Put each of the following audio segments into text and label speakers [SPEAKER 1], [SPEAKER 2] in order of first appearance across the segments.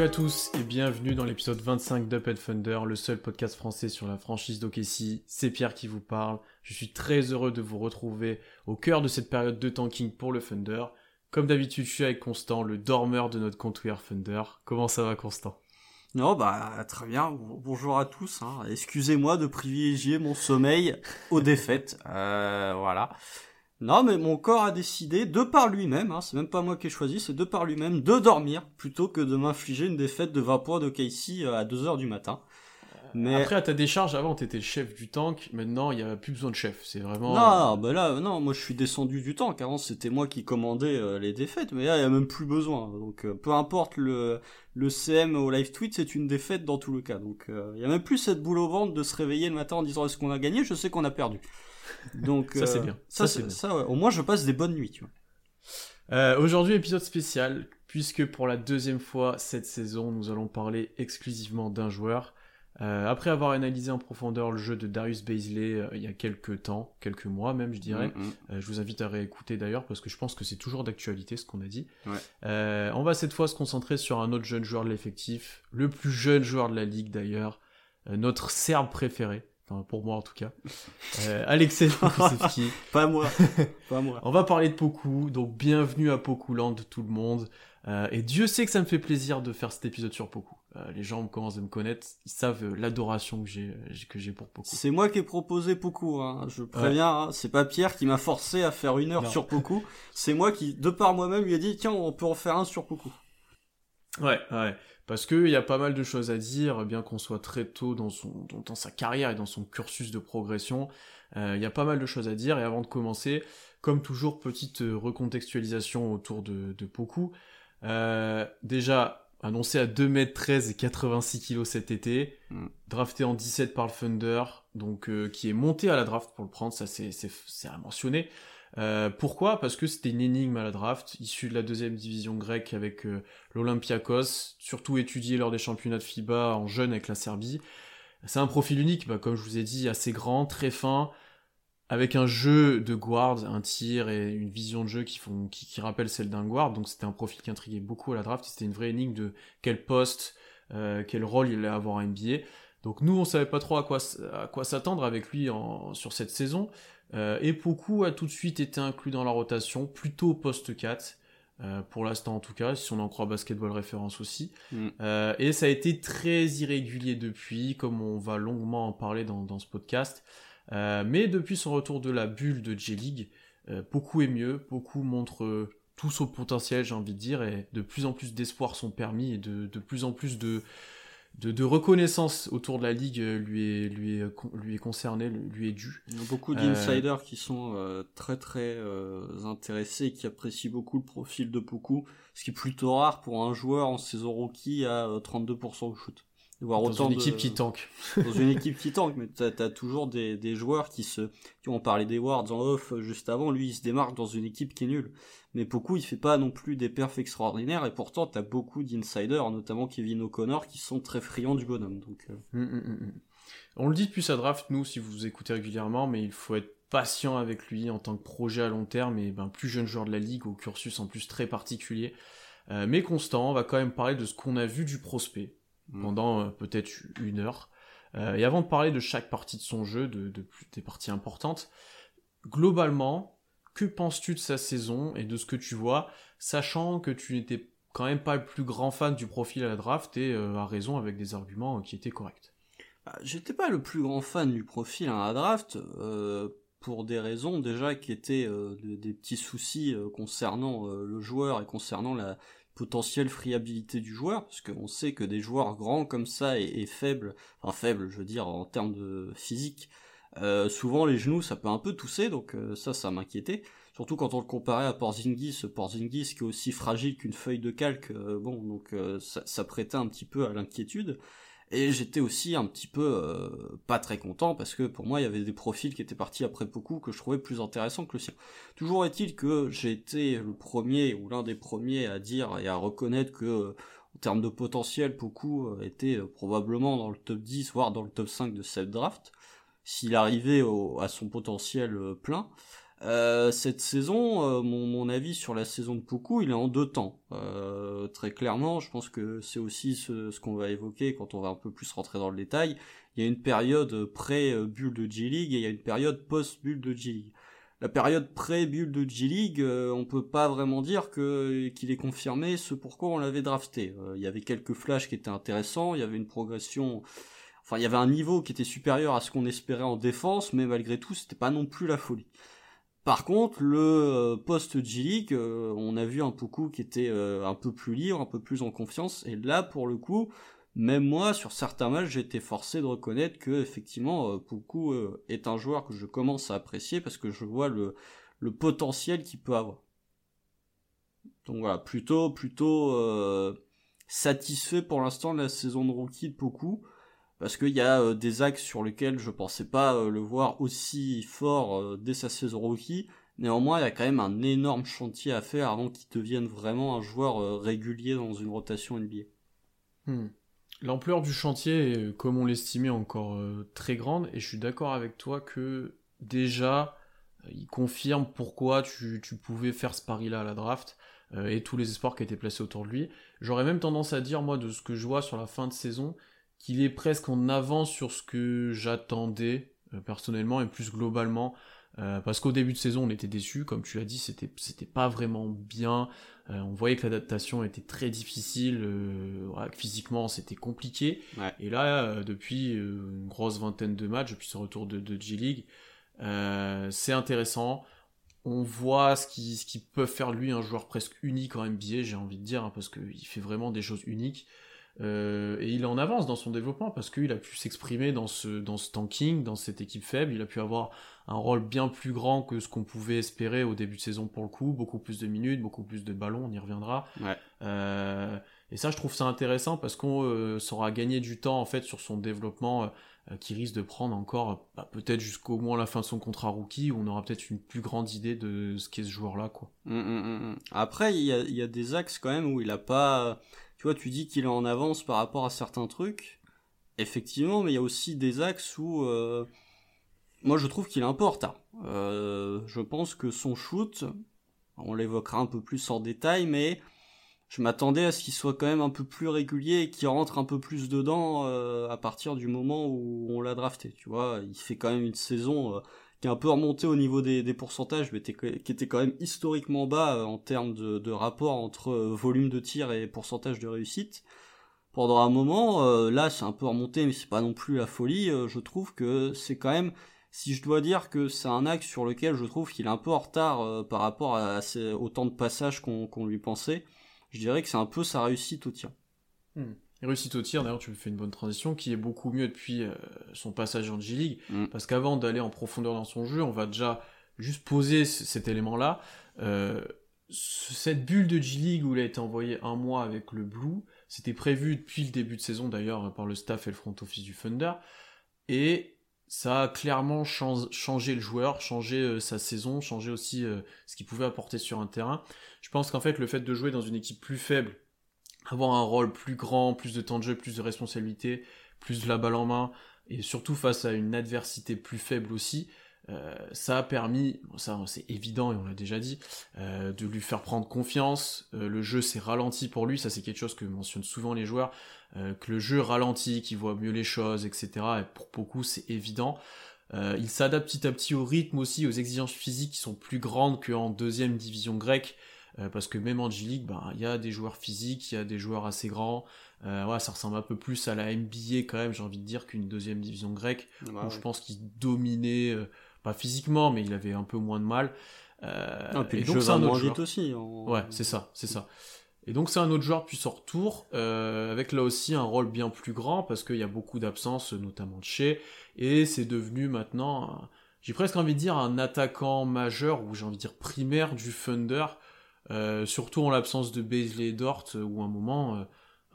[SPEAKER 1] Salut à tous et bienvenue dans l'épisode 25 d'Up and Thunder, le seul podcast français sur la franchise d'OKC. C'est Pierre qui vous parle. Je suis très heureux de vous retrouver au cœur de cette période de tanking pour le Thunder. Comme d'habitude, je suis avec Constant, le dormeur de notre compte We Are Thunder. Comment ça va, Constant?
[SPEAKER 2] Non, bah très bien. Bonjour à tous. Hein. Excusez-moi de privilégier mon sommeil aux défaites. Euh, voilà. Non, mais mon corps a décidé, de par lui-même, hein, c'est même pas moi qui ai choisi, c'est de par lui-même, de dormir plutôt que de m'infliger une défaite de 20 points de Casey à 2h du matin.
[SPEAKER 1] Mais... Après, à ta décharge, avant, t'étais le chef du tank, maintenant, il n'y a plus besoin de chef, c'est vraiment...
[SPEAKER 2] Non, bah là, non, moi je suis descendu du tank, avant c'était moi qui commandais euh, les défaites, mais là, il n'y a même plus besoin, donc euh, peu importe le, le CM au live tweet, c'est une défaite dans tout le cas, donc il n'y a même plus cette boule au ventre de se réveiller le matin en disant est-ce qu'on a gagné, je sais qu'on a perdu. Donc
[SPEAKER 1] ça c'est bien.
[SPEAKER 2] Ça, c'est ça. Ouais. Au moins je passe des bonnes nuits, tu vois.
[SPEAKER 1] Euh, Aujourd'hui épisode spécial puisque pour la deuxième fois cette saison nous allons parler exclusivement d'un joueur. Euh, après avoir analysé en profondeur le jeu de Darius Baisley euh, il y a quelques temps, quelques mois même je dirais, mm -hmm. je vous invite à réécouter d'ailleurs parce que je pense que c'est toujours d'actualité ce qu'on a dit.
[SPEAKER 2] Ouais.
[SPEAKER 1] on va cette fois se concentrer sur un autre jeune joueur de l'effectif, le plus jeune joueur de la ligue d'ailleurs, notre Serbe préféré. Enfin, pour moi en tout cas. Euh, Alexei
[SPEAKER 2] pas moi. Pas moi.
[SPEAKER 1] On va parler de Poku, donc bienvenue à Pokuland tout le monde. Euh, et Dieu sait que ça me fait plaisir de faire cet épisode sur Poku. Euh, les gens commencent à me connaître, ils savent l'adoration que j'ai que j'ai pour Poku.
[SPEAKER 2] C'est moi qui ai proposé Poku, hein. je préviens, ouais. hein. c'est pas Pierre qui m'a forcé à faire une heure non. sur Poku, c'est moi qui, de par moi-même, lui ai dit tiens on peut en faire un sur Poku.
[SPEAKER 1] Ouais, ouais. Parce qu'il y a pas mal de choses à dire, bien qu'on soit très tôt dans, son, dans, sa carrière et dans son cursus de progression. Euh, il y a pas mal de choses à dire. Et avant de commencer, comme toujours, petite recontextualisation autour de, de Poku. Euh, déjà, annoncé à 2m13 et 86 kg cet été, mm. drafté en 17 par le Thunder, donc euh, qui est monté à la draft pour le prendre, ça c'est à mentionner. Euh, pourquoi? Parce que c'était une énigme à la draft, issue de la deuxième division grecque avec euh, l'Olympiakos, surtout étudié lors des championnats de FIBA en jeune avec la Serbie. C'est un profil unique, bah, comme je vous ai dit, assez grand, très fin, avec un jeu de guard, un tir et une vision de jeu qui font, qui, celle d'un guard. Donc c'était un profil qui intriguait beaucoup à la draft. C'était une vraie énigme de quel poste, euh, quel rôle il allait avoir en NBA. Donc nous, on savait pas trop à quoi, à quoi s'attendre avec lui en, sur cette saison. Euh, et Poku a tout de suite été inclus dans la rotation, plutôt poste 4, euh, pour l'instant en tout cas, si on en croit basketball référence aussi. Mm. Euh, et ça a été très irrégulier depuis, comme on va longuement en parler dans, dans ce podcast. Euh, mais depuis son retour de la bulle de J-League, Poku est mieux, Poku montre tout son potentiel, j'ai envie de dire, et de plus en plus d'espoir sont permis, et de, de plus en plus de de, de, reconnaissance autour de la ligue lui est, lui est, lui est concerné, lui est dû.
[SPEAKER 2] Il y a beaucoup d'insiders euh... qui sont euh, très très euh, intéressés et qui apprécient beaucoup le profil de Poku, ce qui est plutôt rare pour un joueur en saison rookie à 32% au shoot.
[SPEAKER 1] Voir dans autant une équipe de... qui tank.
[SPEAKER 2] dans une équipe qui tank, mais t'as as toujours des, des joueurs qui se... On parlait des Wards en off juste avant, lui il se démarque dans une équipe qui est nulle. Mais beaucoup il fait pas non plus des perfs extraordinaires, et pourtant t'as beaucoup d'insiders, notamment Kevin O'Connor, qui sont très friands du bonhomme. Donc, euh...
[SPEAKER 1] mm, mm, mm. On le dit depuis sa draft, nous, si vous écoutez régulièrement, mais il faut être patient avec lui en tant que projet à long terme, et ben, plus jeune joueur de la ligue, au cursus en plus très particulier. Euh, mais constant, on va quand même parler de ce qu'on a vu du prospect pendant euh, peut-être une heure. Euh, et avant de parler de chaque partie de son jeu, de, de, des parties importantes, globalement, que penses-tu de sa saison et de ce que tu vois, sachant que tu n'étais quand même pas le plus grand fan du profil à la draft et euh, à raison avec des arguments qui étaient corrects?
[SPEAKER 2] Bah, J'étais pas le plus grand fan du profil à la draft, euh, pour des raisons déjà qui étaient des, des, petits soucis concernant le joueur et concernant la, potentielle friabilité du joueur, parce qu'on sait que des joueurs grands comme ça et, faibles, enfin faibles, je veux dire en termes de physique, euh, souvent les genoux ça peut un peu tousser, donc euh, ça, ça m'inquiétait. Surtout quand on le comparait à Porzingis, Porzingis qui est aussi fragile qu'une feuille de calque, euh, bon, donc ça, prêtait un petit peu à l'inquiétude. Et j'étais aussi un petit peu euh, pas très content parce que pour moi il y avait des profils qui étaient partis après beaucoup que je trouvais plus intéressants que le sien. Toujours est-il que j'ai été le premier ou l'un des premiers à dire et à reconnaître que en termes de potentiel, beaucoup euh, était euh, probablement dans le top 10, voire dans le top 5 de cette draft, s'il arrivait à son potentiel plein. Euh, cette saison, euh, mon, mon, avis sur la saison de Poku, il est en deux temps. Euh, très clairement, je pense que c'est aussi ce, ce qu'on va évoquer quand on va un peu plus rentrer dans le détail. Il y a une période pré-bulle de G-League et il y a une période post-bulle de G-League. La période pré-bulle de G-League, euh, on peut pas vraiment dire que qu'il est confirmé ce pourquoi on l'avait drafté. il y avait quelques flashs qui étaient intéressants, il y avait une progression enfin il y avait un niveau qui était supérieur à ce qu'on espérait en défense, mais malgré tout, c'était pas non plus la folie. Par contre, le euh, post G-League, euh, on a vu un Poku qui était euh, un peu plus libre, un peu plus en confiance, et là, pour le coup, même moi, sur certains matchs, j'ai été forcé de reconnaître que, effectivement, Poku est un joueur que je commence à apprécier parce que je vois le, le potentiel qu'il peut avoir. Donc voilà, plutôt, plutôt satisfait pour l'instant de la saison de rookie de Poku parce qu'il y a euh, des axes sur lesquels je pensais pas euh, le voir aussi fort euh, dès sa saison rookie. Néanmoins, il y a quand même un énorme chantier à faire avant qu'il devienne vraiment un joueur régulier dans une rotation NBA.
[SPEAKER 1] Hmm. L'ampleur du chantier est, comme on l'estimait, encore très grande, et je suis d'accord avec toi que déjà, il confirme pourquoi tu, tu pouvais faire ce pari-là à la draft, et tous les espoirs qui étaient placés autour de lui. J'aurais même tendance à dire, moi, de ce que je vois sur la fin de saison, qu'il est presque en avance sur ce que j'attendais euh, personnellement et plus globalement. Euh, parce qu'au début de saison, on était déçus, comme tu l'as dit, c'était c'était pas vraiment bien. Euh, on voyait que l'adaptation était très difficile, physiquement c'était compliqué. Et là, depuis une grosse vingtaine de matchs, depuis ce retour de, de G League, c'est intéressant. On voit ce qui ce qui peut faire lui un joueur presque unique en NBA, j'ai envie de dire, hein, parce qu'il fait vraiment des choses uniques. Euh, et il en avance dans son développement parce qu'il a pu s'exprimer dans ce, dans ce tanking, dans cette équipe faible. Il a pu avoir un rôle bien plus grand que ce qu'on pouvait espérer au début de saison pour le coup. Beaucoup plus de minutes, beaucoup plus de ballons, on y reviendra.
[SPEAKER 2] Ouais.
[SPEAKER 1] Euh, et ça, je trouve ça intéressant parce qu'on euh, saura gagner du temps en fait sur son développement euh, qui risque de prendre encore bah, peut-être jusqu'au moins la fin de son contrat rookie où on aura peut-être une plus grande idée de ce qu'est ce joueur-là. quoi.
[SPEAKER 2] Hum, hum, hum, Après, il y a, y a, des axes quand même où il a pas tu vois, tu dis qu'il est en avance par rapport à certains trucs. Effectivement, mais il y a aussi des axes où euh, moi je trouve qu'il en retard. Euh, je pense que son shoot, on l'évoquera un peu plus en détail, mais je m'attendais à ce qu'il soit quand même un peu plus régulier et qu'il rentre un peu plus dedans euh, à partir du moment où on l'a drafté. Tu vois, il fait quand même une saison qui est un peu remonté au niveau des, pourcentages, mais qui était quand même historiquement bas euh, en termes de, rapport entre euh, volume de tir et pourcentage de réussite. Pendant un moment, euh, là c'est un peu remonté, mais c'est pas non plus la folie. je trouve que c'est quand même, si je dois dire que c'est un axe sur lequel je trouve qu'il est un peu en retard par rapport à, ces, au temps de passage qu'on lui pensait, je dirais que c'est un peu sa réussite au tir.
[SPEAKER 1] Hmm réussite au tir, d'ailleurs tu fais une bonne transition, qui est beaucoup mieux depuis euh, son passage en G-League, mm. parce qu'avant d'aller en profondeur dans son jeu, on va déjà juste poser cet élément-là. Euh, cette bulle de G-League où il a été envoyé un mois avec le Blue, c'était prévu depuis le début de saison d'ailleurs par le staff et le front office du Thunder, et ça a clairement changé le joueur, changé euh, sa saison, changé aussi ce qu'il pouvait apporter sur un terrain. Je pense qu'en fait le fait de jouer dans une équipe plus faible, avoir un rôle plus grand, plus de temps de jeu, plus de responsabilité, plus de la balle en main, et surtout face à une adversité plus faible aussi, euh, ça a permis, ça c'est évident et on l'a déjà dit, euh, de lui faire prendre confiance. Euh, le jeu s'est ralenti pour lui, ça c'est quelque chose que mentionnent souvent les joueurs, que le jeu ralentit, qu'il voit mieux les choses, etc. Et pour beaucoup c'est évident. il s'adapte petit à petit au rythme aussi, aux exigences physiques qui sont plus grandes qu'en deuxième division grecque. Euh, parce que même en G-League, ben, il y a des joueurs physiques, il y a des joueurs assez grands. Euh, ça ressemble un peu plus à la NBA quand même, j'ai envie de dire, qu'une deuxième division grecque, où je pense qu'il dominait, euh, pas physiquement, mais il avait un peu moins de mal.
[SPEAKER 2] Euh, et, donc c'est un autre joueur. aussi.
[SPEAKER 1] Ouais, c'est ça, c'est ça. Et donc c'est un autre joueur puis son retour, avec là aussi un rôle bien plus grand, parce qu'il y a beaucoup d'absences, notamment de chez, et c'est devenu maintenant, j'ai presque envie de dire, un attaquant majeur, ou j'ai envie de dire primaire du Thunder, euh, surtout en l'absence de Baisley et Dort, où à un moment, euh,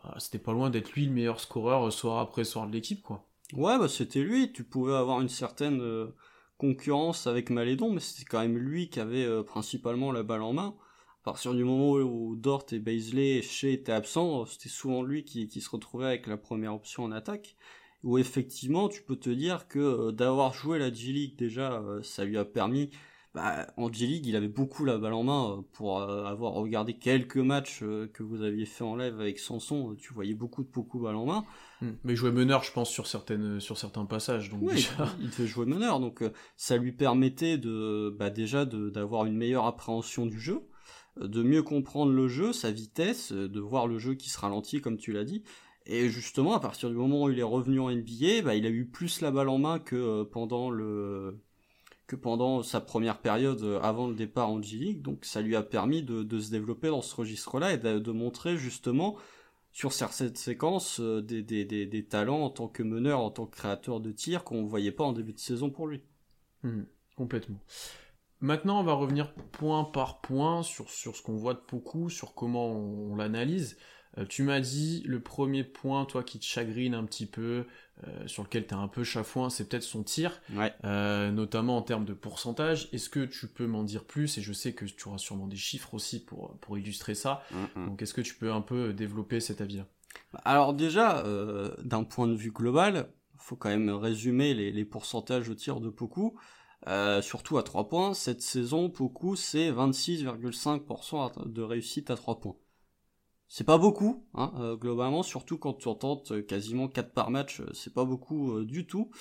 [SPEAKER 1] bah, c'était pas loin d'être lui le meilleur scoreur soir après soir de l'équipe, quoi.
[SPEAKER 2] Ouais, bah c'était lui. Tu pouvais avoir une certaine concurrence avec Malédon, mais c'était quand même lui qui avait principalement la balle en main. À partir du moment où Dort et Baisley étaient absents, c'était souvent lui qui, qui, se retrouvait avec la première option en attaque. Où effectivement, tu peux te dire que d'avoir joué la G-League déjà, ça lui a permis bah, en G-League, il avait beaucoup la balle en main euh, pour euh, avoir regardé quelques matchs euh, que vous aviez fait en live avec Sanson. Tu voyais beaucoup de beaucoup balle en main.
[SPEAKER 1] Hmm. Mais il jouait meneur, je pense, sur certaines sur certains passages. Donc déjà...
[SPEAKER 2] il devait jouer meneur, donc ça lui permettait de bah, déjà d'avoir une meilleure appréhension du jeu, de mieux comprendre le jeu, sa vitesse, de voir le jeu qui se ralentit, comme tu l'as dit. Et justement, à partir du moment où il est revenu en NBA, bah, il a eu plus la balle en main que pendant le que pendant sa première période euh, avant le départ en G-League. Donc ça lui a permis de, se développer dans ce registre-là et de, montrer justement sur cette séquence euh, des, talents en tant que meneur, en tant que créateur de tir qu'on ne voyait pas en début de saison pour lui.
[SPEAKER 1] Hmm, complètement. Maintenant, on va revenir point par point sur, sur ce qu'on voit de beaucoup, sur comment on l'analyse. Euh, tu m'as dit le premier point, toi, qui te chagrine un petit peu, euh, sur lequel tu es un peu chafouin, c'est peut-être son tir, euh, notamment en termes de pourcentage. Est-ce que tu peux m'en dire plus? Et je sais que tu auras sûrement des chiffres aussi pour, pour illustrer ça. Mm. Donc est-ce que tu peux un peu développer cet avis-là?
[SPEAKER 2] Alors déjà, d'un point de vue global, faut quand même résumer les, les pourcentages au tir de Poku. surtout à 3 points, cette saison, Poku, c'est 26,5% de réussite à 3 points. C'est pas beaucoup, hein, euh, globalement, surtout quand tu en tentes euh, quasiment 4 par match, euh, c'est pas beaucoup du tout.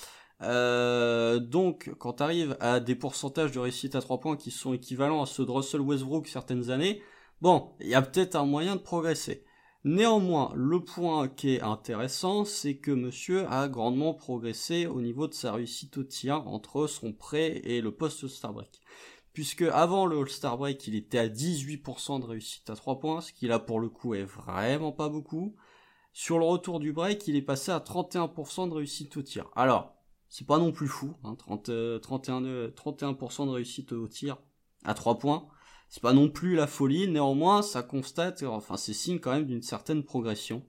[SPEAKER 2] donc, quand tu arrives à des pourcentages de réussite à 3 points qui sont équivalents à ceux de Russell Westbrook certaines années, bon, il y a peut-être un moyen de progresser. Néanmoins, le point qui est intéressant, c'est que monsieur a grandement progressé au niveau de sa réussite au tir entre son prêt et le post Starbreak puisque avant le All-Star Break, il était à 18% de réussite à 3 points, ce qui là pour le coup est vraiment pas beaucoup. Sur le retour du break, il est passé à 31% de réussite au tir. Alors, c'est pas non plus fou, hein, 30, 31, 31% de réussite au tir à 3 points. C'est pas non plus la folie, néanmoins, ça constate, enfin, c'est signe quand même d'une certaine progression.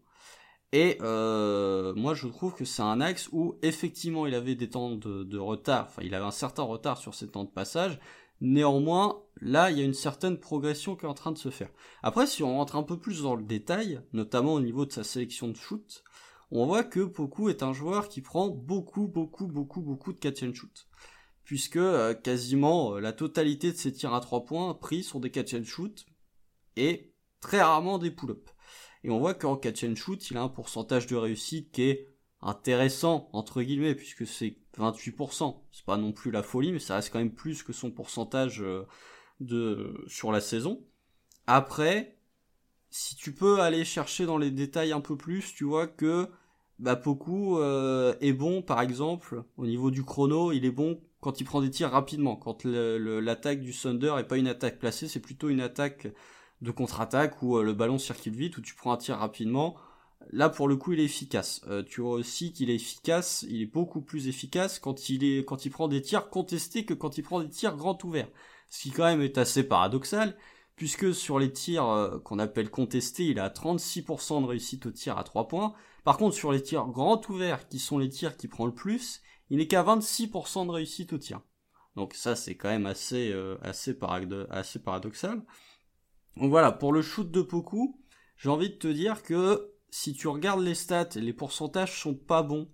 [SPEAKER 2] Et euh, moi, je trouve que c'est un axe où effectivement, il avait des temps de retard, enfin, il avait un certain retard sur ses temps de passage, Néanmoins, là, il y a une certaine progression qui est en train de se faire. Après, si on rentre un peu plus dans le détail, notamment au niveau de sa sélection de shoot, on voit que Poku est un joueur qui prend beaucoup, beaucoup, beaucoup, beaucoup de catch and shoot. Puisque euh, quasiment euh, la totalité de ses tirs à 3 points pris sont des catch and shoot et très rarement des pull-up. Et on voit qu'en catch and shoot, il a un pourcentage de réussite qui est intéressant, entre guillemets, puisque c'est 28%. C'est pas non plus la folie, mais ça reste quand même plus que son pourcentage euh, de sur la saison. Après, si tu peux aller chercher dans les détails un peu plus, tu vois que bah Poku euh, est bon, par exemple, au niveau du chrono, il est bon quand il prend des tirs rapidement. Quand l'attaque du Thunder est pas une attaque placée, c'est plutôt une attaque de contre-attaque où euh, le ballon circule vite, où tu prends un tir rapidement Là, pour le coup, il est efficace. Euh, tu vois aussi qu'il est efficace, il est beaucoup plus efficace quand il, est, quand il prend des tirs contestés que quand il prend des tirs grand ouverts. Ce qui quand même est assez paradoxal, puisque sur les tirs euh, qu'on appelle contestés, il a 36% de réussite au tir à 3 points. Par contre, sur les tirs grand ouverts, qui sont les tirs qui prend le plus, il n'est qu'à 26% de réussite au tir. Donc ça, c'est quand même assez, euh, assez, assez paradoxal. Donc voilà, pour le shoot de Poku, j'ai envie de te dire que si tu regardes les stats, les pourcentages sont pas bons.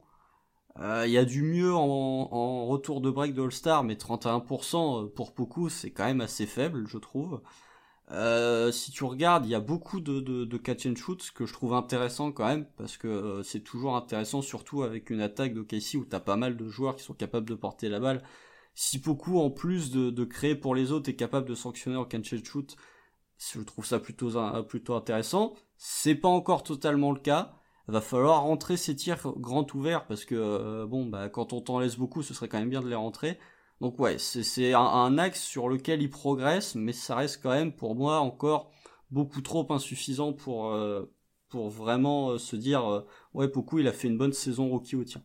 [SPEAKER 2] Euh, il y a du mieux en, retour de break de All-Star, mais 31% euh, pour beaucoup, c'est quand même assez faible, je trouve. Euh, si tu regardes, il y a beaucoup de, catch and shoot, que je trouve intéressant quand même, parce que c'est toujours intéressant, surtout avec une attaque de Casey où t'as pas mal de joueurs qui sont capables de porter la balle. Si beaucoup, en plus de, de créer pour les autres, est capable de sanctionner en catch and shoot, je trouve ça plutôt, plutôt intéressant. C'est pas encore totalement le cas. Va falloir rentrer ces tirs grand ouverts parce que euh, bon bah quand on t'en laisse beaucoup, ce serait quand même bien de les rentrer. Donc ouais, c'est un, axe sur lequel il progresse, mais ça reste quand même pour moi encore beaucoup trop insuffisant pour euh, pour vraiment euh, se dire ouais beaucoup il a fait une bonne saison rookie au tir.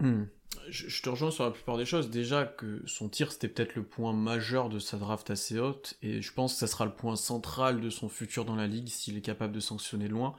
[SPEAKER 1] Hmm je, te rejoins sur la plupart des choses. Déjà que son tir, c'était peut-être le point majeur de sa draft assez haute, et je pense que ça sera le point central de son futur dans la ligue s'il est capable de sanctionner loin.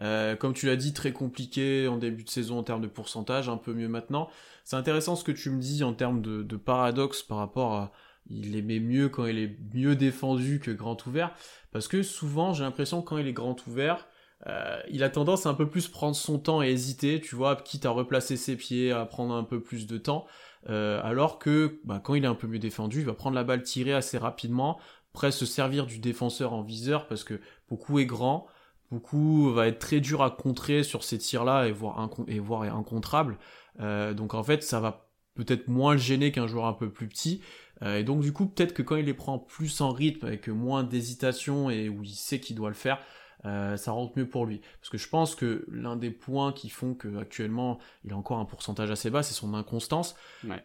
[SPEAKER 1] Euh, comme tu l'as dit, très compliqué en début de saison en termes de pourcentage, un peu mieux maintenant. C'est intéressant ce que tu me dis en termes de, de paradoxe par rapport à il aimait mieux quand il est mieux défendu que grand ouvert, parce que souvent j'ai l'impression quand il est grand ouvert, euh, il a tendance à un peu plus prendre son temps et hésiter, tu vois, quitte à replacer ses pieds, à prendre un peu plus de temps, euh, alors que bah, quand il est un peu mieux défendu, il va prendre la balle tirée assez rapidement, prêt se servir du défenseur en viseur, parce que beaucoup est grand, beaucoup va être très dur à contrer sur ces tirs-là et voire, et voire incontrable. Euh, donc en fait, ça va peut-être moins le gêner qu'un joueur un peu plus petit. Euh, et donc du coup, peut-être que quand il les prend plus en rythme, avec moins d'hésitation et où il sait qu'il doit le faire, euh, ça rentre mieux pour lui. Parce que je pense que l'un des points qui font qu'actuellement il a encore un pourcentage assez bas, c'est son inconstance.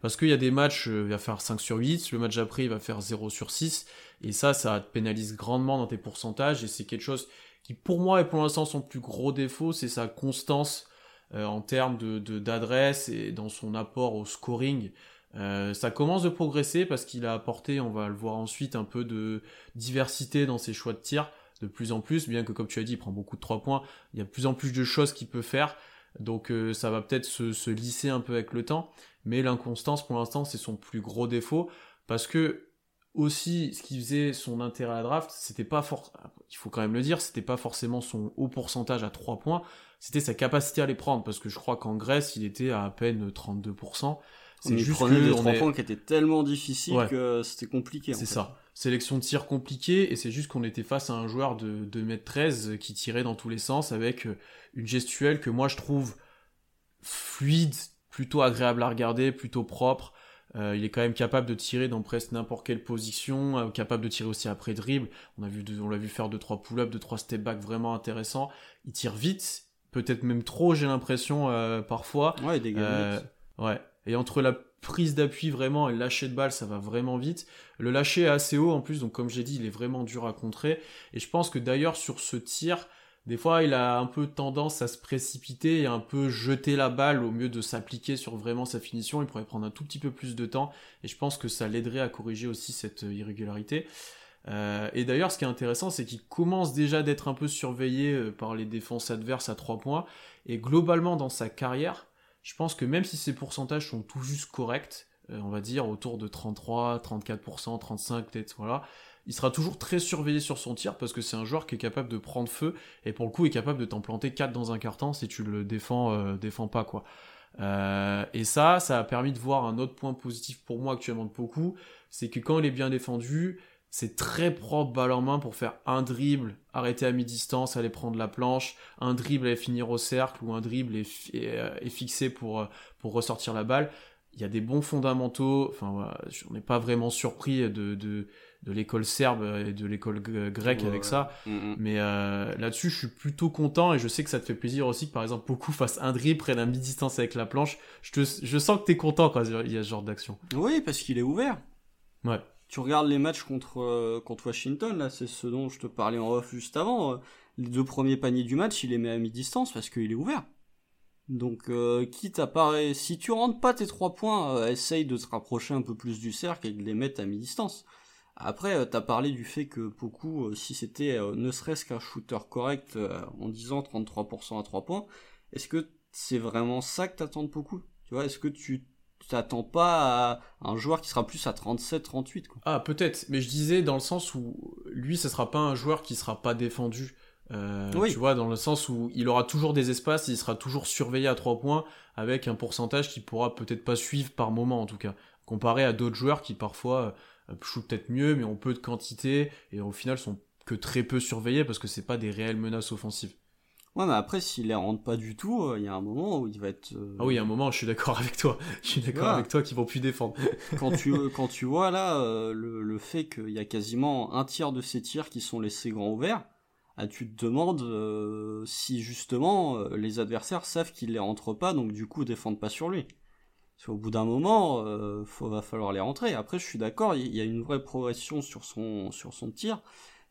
[SPEAKER 1] Parce qu'il y a des matchs, il va faire 5 sur 8, le match après il va faire 0 sur 6, et ça, ça te pénalise grandement dans tes pourcentages, et c'est quelque chose qui pour moi est pour l'instant son plus gros défaut, c'est sa constance euh, en termes de d'adresse et dans son apport au scoring. Euh, ça commence de progresser parce qu'il a apporté, on va le voir ensuite, un peu de diversité dans ses choix de tir, de plus en plus, bien que comme tu as dit, il prend beaucoup de 3 points, il y a de plus en plus de choses qu'il peut faire, donc euh, ça va peut-être se, se, lisser un peu avec le temps, mais l'inconstance pour l'instant c'est son plus gros défaut, parce que aussi ce qui faisait son intérêt à draft, c'était pas fort, il faut quand même le dire, c'était pas forcément son haut pourcentage à 3 points, c'était sa capacité à les prendre, parce que je crois qu'en Grèce, il était à à peine 32%.
[SPEAKER 2] C'est juste que des 3 points qui étaient tellement difficiles que c'était compliqué.
[SPEAKER 1] C'est ça. Sélection de tir compliquée, et c'est juste qu'on était face à un joueur de 2m13 qui tirait dans tous les sens avec euh, une gestuelle que moi je trouve fluide, plutôt agréable à regarder, plutôt propre. Euh, il est quand même capable de tirer dans presque n'importe quelle position, euh, capable de tirer aussi après dribble. On a vu, on l'a vu faire 2-3 pull-ups, 2-3 step back vraiment intéressants. Il tire vite, peut-être même trop, j'ai l'impression euh, parfois.
[SPEAKER 2] Ouais, des
[SPEAKER 1] Ouais. Et entre la prise d'appui vraiment et lâcher de balle, ça va vraiment vite. Le lâcher est assez haut en plus, donc comme j'ai dit, il est vraiment dur à contrer. Et je pense que d'ailleurs sur ce tir, des fois, il a un peu tendance à se précipiter et un peu jeter la balle au mieux de s'appliquer sur vraiment sa finition. Il pourrait prendre un tout petit peu plus de temps et je pense que ça l'aiderait à corriger aussi cette irrégularité. Euh, et d'ailleurs, ce qui est intéressant, c'est qu'il commence déjà d'être un peu surveillé euh, par les défenses adverses à 3 points. Et globalement, dans sa carrière, je pense que même si ses pourcentages sont tout juste corrects, on va dire autour de 33, 34%, 35 peut-être, voilà, il sera toujours très surveillé sur son tir parce que c'est un joueur qui est capable de prendre feu et pour le coup est capable de t'en planter 4 dans un carton si tu le défends, euh, défends pas quoi. Euh, et ça, ça a permis de voir un autre point positif pour moi actuellement de beaucoup, c'est que quand il est bien défendu, c'est très propre balle en main pour faire un dribble, arrêter à mi-distance, aller prendre la planche, un dribble et finir au cercle ou un dribble et, euh, fixé pour, pour ressortir la balle. Il y a des bons fondamentaux, enfin voilà, on n'est pas vraiment surpris de, de de l'école serbe et de l'école grecque avec ça. Mm, mm. Mais euh, là-dessus, je suis plutôt content et je sais que ça te fait plaisir aussi que par exemple beaucoup fassent un dribble, prennent un mi-distance avec la planche. Je, te, je sens que t'es content quand il y a ce genre d'action.
[SPEAKER 2] Oui, parce qu'il est ouvert.
[SPEAKER 1] Ouais.
[SPEAKER 2] Tu regardes les matchs contre, euh, contre Washington, là, c'est ce dont je te parlais en off juste avant. Euh, les deux premiers paniers du match, il les met à mi-distance parce qu'il est ouvert. Donc, quitte à si tu rentres pas tes trois points, essaye de te rapprocher un peu plus du cercle et de les mettre à mi-distance. Après, euh, t'as parlé du fait que beaucoup, euh, si c'était euh, ne serait-ce qu'un shooter correct en disant 33% à 3 points, est-ce que c'est vraiment ça que t'attends de beaucoup Tu vois, est-ce que tu t'attends pas à un joueur qui sera plus à 37, 38 quoi.
[SPEAKER 1] Ah, peut-être, mais je disais dans le sens où lui, ce sera pas un joueur qui sera pas défendu. oui. Tu vois, dans le sens où il aura toujours des espaces, il sera toujours surveillé à 3 points avec un pourcentage qui pourra peut-être pas suivre par moment en tout cas, comparé à d'autres joueurs qui parfois shoot peut-être mieux, mais ont peu de quantité, et au final sont que très peu surveillés parce que c'est pas des réelles menaces offensives.
[SPEAKER 2] Ouais, mais après, s'il les rentre pas du tout, euh, il y a un moment où il va être. Euh,
[SPEAKER 1] ah oui, il y a un moment, je suis d'accord avec toi. Je suis d'accord avec toi qu'ils vont plus défendre.
[SPEAKER 2] quand tu quand tu vois là euh, le, le, fait qu'il y a quasiment un tiers de ces tirs qui sont laissés grands ouverts, ah, tu te demandes si justement les adversaires savent qu'il les rentre pas, donc du coup défendent pas sur lui au bout d'un moment, faut, va falloir les rentrer. Après, je suis d'accord, il y a une vraie progression sur son sur son tir,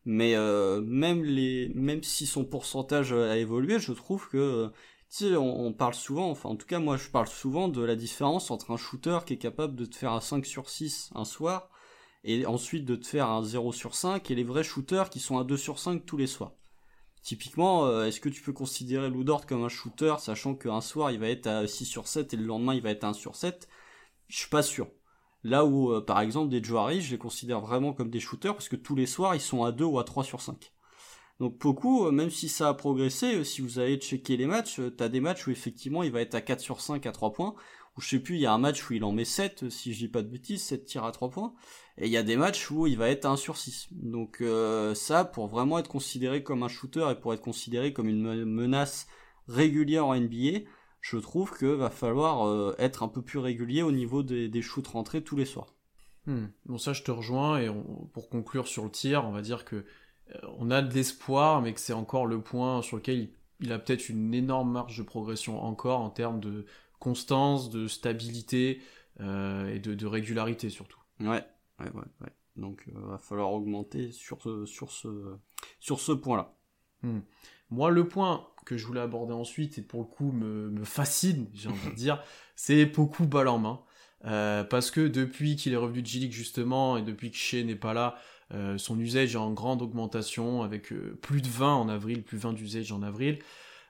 [SPEAKER 2] mais euh, même les même si son pourcentage a évolué, je trouve que tu sais, on, parle souvent, enfin en tout cas moi je parle souvent de la différence entre un shooter qui est capable de te faire un 5 sur 6 un soir et ensuite de te faire un 0 sur 5 et les vrais shooters qui sont à 2 sur 5 tous les soirs. Typiquement, est-ce que tu peux considérer Ludort comme un shooter, sachant qu'un soir il va être à 6 sur 7 et le lendemain il va être à 1 sur 7 Je suis pas sûr. Là où, par exemple, des Joari, je les considère vraiment comme des shooters parce que tous les soirs ils sont à 2 ou à 3 sur 5. Donc beaucoup, même si ça a progressé, si vous allez checker les matchs, t'as des matchs où effectivement il va être à 4 sur 5 à 3 points, ou je sais plus, il y a un match où il en met 7, si je dis pas de bêtises, 7 tirs à 3 points, et il y a des matchs où il va être à 1 sur 6. Donc euh, ça, pour vraiment être considéré comme un shooter et pour être considéré comme une menace régulière en NBA, je trouve que va falloir euh, être un peu plus régulier au niveau des, des shoots rentrés tous les soirs.
[SPEAKER 1] Hmm. Bon ça je te rejoins, et pour conclure sur le tir, on va dire que euh, on a de l'espoir, mais que c'est encore le point sur lequel il, il a peut-être une énorme marge de progression encore en termes de constance, de stabilité euh, et de, régularité surtout.
[SPEAKER 2] Ouais, ouais, ouais. ouais. Donc il va falloir augmenter sur ce, sur ce, sur ce point-là.
[SPEAKER 1] Hmm. Moi, le point que je voulais aborder ensuite, et pour le coup me, fascine, j'ai envie de dire, c'est beaucoup balle en main. Euh, parce que depuis qu'il est revenu de G-League justement, et depuis que Shea n'est pas là, son usage est en grande augmentation, avec plus de 20 en avril, plus 20 d'usage en avril.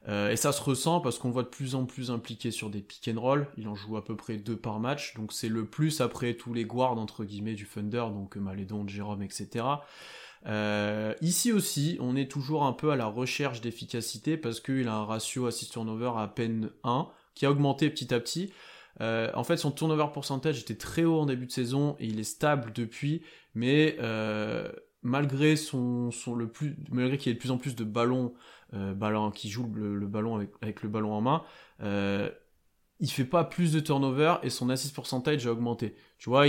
[SPEAKER 1] Euh, et ça se ressent parce qu'on voit de plus en plus impliqué sur des pick and roll. Il en joue à peu près deux par match, donc c'est le plus après tous les guards entre guillemets du Thunder, donc Malédon, Jérôme, etc. Euh, ici aussi, on est toujours un peu à la recherche d'efficacité parce qu'il a un ratio assist turnover à peine 1 qui a augmenté petit à petit. Euh, en fait, son turnover pourcentage était très haut en début de saison et il est stable depuis, mais malgré son, le plus, malgré qu'il y ait de plus en plus de ballons euh, ballon, qui joue le, ballon avec, le ballon en main, euh, il fait pas plus de turnover et son assist percentage a augmenté. Tu vois,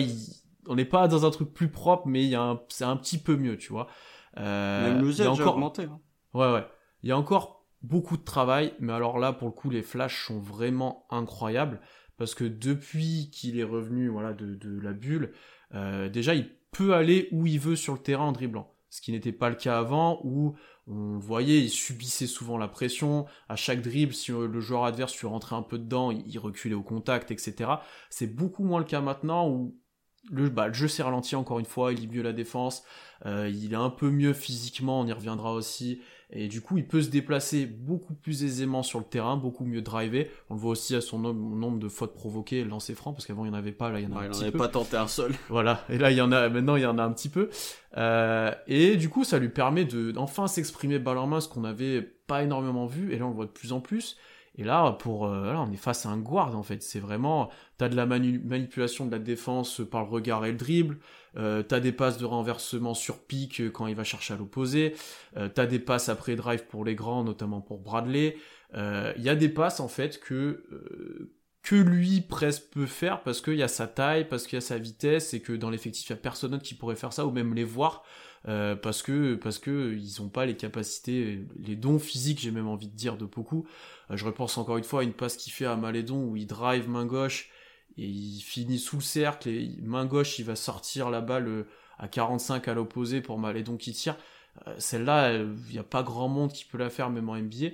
[SPEAKER 1] on n'est pas dans un truc plus propre, mais c'est un petit peu mieux, tu vois.
[SPEAKER 2] Euh, Même a encore... augmenté. Hein.
[SPEAKER 1] Ouais, ouais. Il y a encore beaucoup de travail, mais alors là, pour le coup, les flashs sont vraiment incroyables parce que depuis qu'il est revenu, voilà, de, de la bulle, euh, déjà, il peut aller où il veut sur le terrain en dribblant. Ce qui n'était pas le cas avant, où on voyait, il subissait souvent la pression. À chaque dribble, si le joueur adverse lui rentrait un peu dedans, il reculait au contact, etc. C'est beaucoup moins le cas maintenant où le, bah, le jeu s'est ralenti encore une fois, il lit mieux la défense, euh, il est un peu mieux physiquement, on y reviendra aussi. Et du coup, il peut se déplacer beaucoup plus aisément sur le terrain, beaucoup mieux driver. On le voit aussi à son nombre de fautes provoquées, lancées francs, parce qu'avant il n'y en avait pas, là il y en a un petit peu.
[SPEAKER 2] Il pas tenté un seul.
[SPEAKER 1] Voilà, et là il y en a, maintenant il y en a un petit peu. Euh, et du coup, ça lui permet de enfin s'exprimer balle en main, ce qu'on n'avait pas énormément vu, et là on le voit de plus en plus. Et là, pour, euh, là, on est face à un guard en fait. C'est vraiment, t'as de la manipulation de la défense par le regard et le dribble. Euh, t'as des passes de renversement sur pique quand il va chercher à l'opposé. Euh, t'as des passes après drive pour les grands, notamment pour Bradley. Il y a des passes en fait que que lui presque peut faire parce qu'il y a sa taille, parce qu'il y a sa vitesse et que dans l'effectif il y a personne d'autre qui pourrait faire ça ou même les voir. Euh, parce que parce que ils ont pas les capacités, les dons physiques, j'ai même envie de dire de beaucoup. Euh, je repense encore une fois à une passe qu'il fait à Malédon où il drive main gauche et il finit sous le cercle et main gauche il va sortir la balle euh, à 45 à l'opposé pour Malédon qui tire. Celle-là, il n'y a pas grand monde qui peut la faire même en NBA.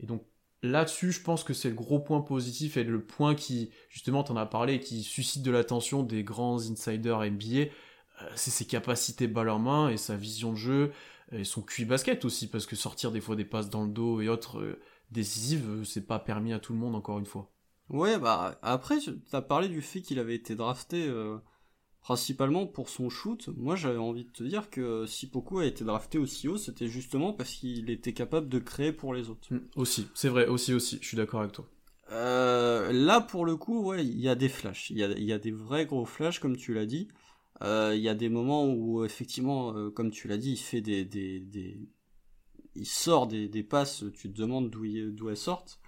[SPEAKER 1] Et donc là-dessus, je pense que c'est le gros point positif et le point qui, justement, t'en as parlé, qui suscite de l'attention des grands insiders NBA. Euh, c'est ses capacités balle en main et sa vision de jeu et son QI basket aussi parce que sortir des fois des passes dans le dos et autres euh, décisives euh, c'est pas permis à tout le monde encore une fois.
[SPEAKER 2] Ouais bah après t'as parlé du fait qu'il avait été drafté principalement pour son shoot. Moi j'avais envie de te dire que si Poku a été drafté aussi haut c'était justement parce qu'il était capable de créer pour les autres.
[SPEAKER 1] Mmh, aussi c'est vrai aussi aussi je suis d'accord avec toi.
[SPEAKER 2] là pour le coup ouais il y a des flashs il y a, y a des vrais gros flashs comme tu l'as dit. Euh, il y a des moments où effectivement, euh, comme tu l'as dit, il fait des, des, des... il sort des, des, passes, tu te demandes d'où d'où elles sortent.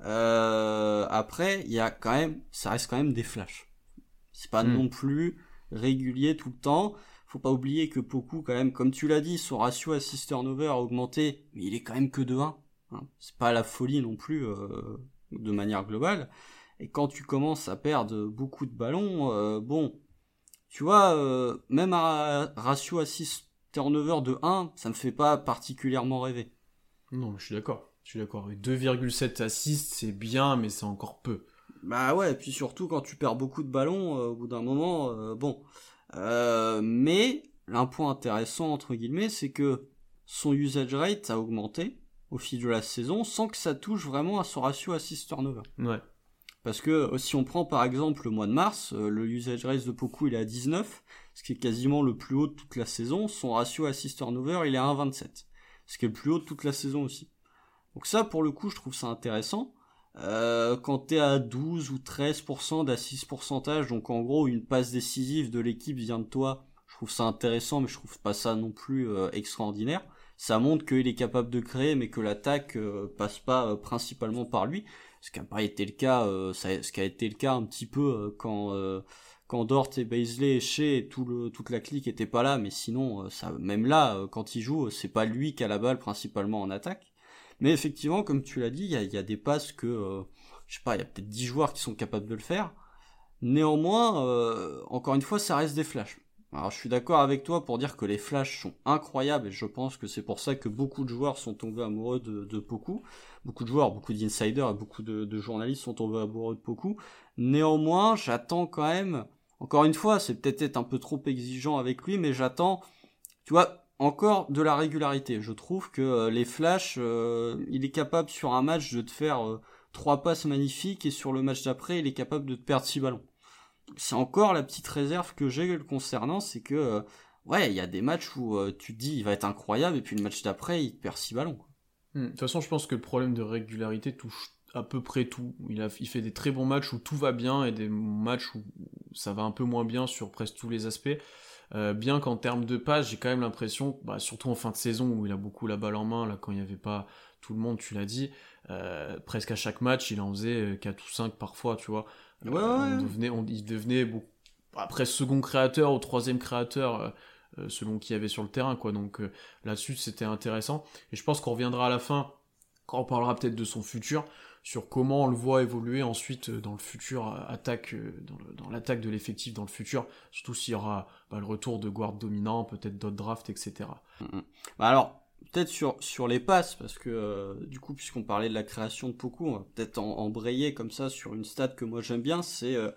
[SPEAKER 2] Euh, après, il y a quand même, ça reste quand même des flashs. C'est pas hmm. non plus régulier tout le temps. Faut pas oublier que Poku, quand même, comme tu l'as dit, son ratio assist turnover a augmenté, mais il est quand même que de 1. Hein. C'est pas la folie non plus de manière globale. Et quand tu commences à perdre beaucoup de ballons, bon, tu vois, euh, même à ratio assist turnover de 1, ça me fait pas particulièrement rêver.
[SPEAKER 1] Non, je suis d'accord. Je suis d'accord. 2,7 assists, c'est bien, mais c'est encore peu.
[SPEAKER 2] Bah ouais, et puis surtout quand tu perds beaucoup de ballons, euh, au bout d'un moment, euh, bon. mais un point intéressant entre guillemets, c'est que son usage rate a augmenté. au fil de la saison sans que ça touche vraiment à son ratio assist turnover.
[SPEAKER 1] Ouais.
[SPEAKER 2] Parce que euh, si on prend par exemple le mois de mars, euh, le usage rate de Poku il est à 19, ce qui est quasiment le plus haut de toute la saison. Son ratio assist turnover il est à 1,27, ce qui est le plus haut de toute la saison aussi. Donc ça pour le coup je trouve ça intéressant. Euh, quand t'es à 12 ou 13% d'assist pourcentage, donc en gros une passe décisive de l'équipe vient de toi, je trouve ça intéressant mais je trouve pas ça non plus euh, extraordinaire. Ça montre qu'il est capable de créer mais que l'attaque passe pas principalement par lui ce qui n'a pas été le cas, euh, ce qui a été le cas un petit peu euh, quand euh, quand Dort et Baisley et tout le, toute la clique était pas là, mais sinon, ça, même là, quand il joue, c'est pas lui qui a la balle principalement en attaque. Mais effectivement, comme tu l'as dit, il y a, y a, des passes que, je sais pas, il y a peut-être 10 joueurs qui sont capables de le faire. Néanmoins, encore une fois, ça reste des flashs. Alors je suis d'accord avec toi pour dire que les flashs sont incroyables et je pense que c'est pour ça que beaucoup de joueurs sont tombés amoureux de, de Poku. Beaucoup de joueurs, beaucoup d'insiders et beaucoup de, journalistes sont tombés amoureux de Poku. Néanmoins, j'attends quand même, encore une fois, c'est peut-être être un peu trop exigeant avec lui, mais j'attends, tu vois, encore de la régularité. Je trouve que euh, les flashs, euh, il est capable sur un match de te faire euh, trois passes magnifiques et sur le match d'après, il est capable de te perdre six ballons c'est encore la petite réserve que j'ai concernant, c'est que euh, ouais, il y a des matchs où euh, tu te dis il va être incroyable et puis le match d'après il perd 6 ballons.
[SPEAKER 1] Hmm, de toute façon, je pense que le problème de régularité touche à peu près tout. Il, fait des très bons matchs où tout va bien et des matchs où ça va un peu moins bien sur presque tous les aspects. Euh, bien qu'en termes de passes, j'ai quand même l'impression, bah, surtout en fin de saison où il a beaucoup la balle en main, là quand il n'y avait pas tout le monde, tu l'as dit, presque à chaque match il en faisait 4 ou 5 parfois, tu vois.
[SPEAKER 2] Ouais, On
[SPEAKER 1] devenait, on, il devenait après second créateur ou troisième créateur euh, euh, selon qui y avait sur le terrain, quoi. Donc euh, là-dessus, c'était intéressant. Et je pense qu'on reviendra à la fin, quand on parlera peut-être de son futur, sur comment on le voit évoluer ensuite dans le futur attaque, dans l'attaque de l'effectif dans le futur, surtout s'il y aura bah, le retour de guard dominant, peut-être d'autres drafts, etc.
[SPEAKER 2] Mm, mm. Bah alors, peut-être sur, sur les passes, parce que euh, du coup, puisqu'on parlait de la création de Poku, on va peut-être embrayer comme ça sur une stat que moi j'aime bien, c'est euh,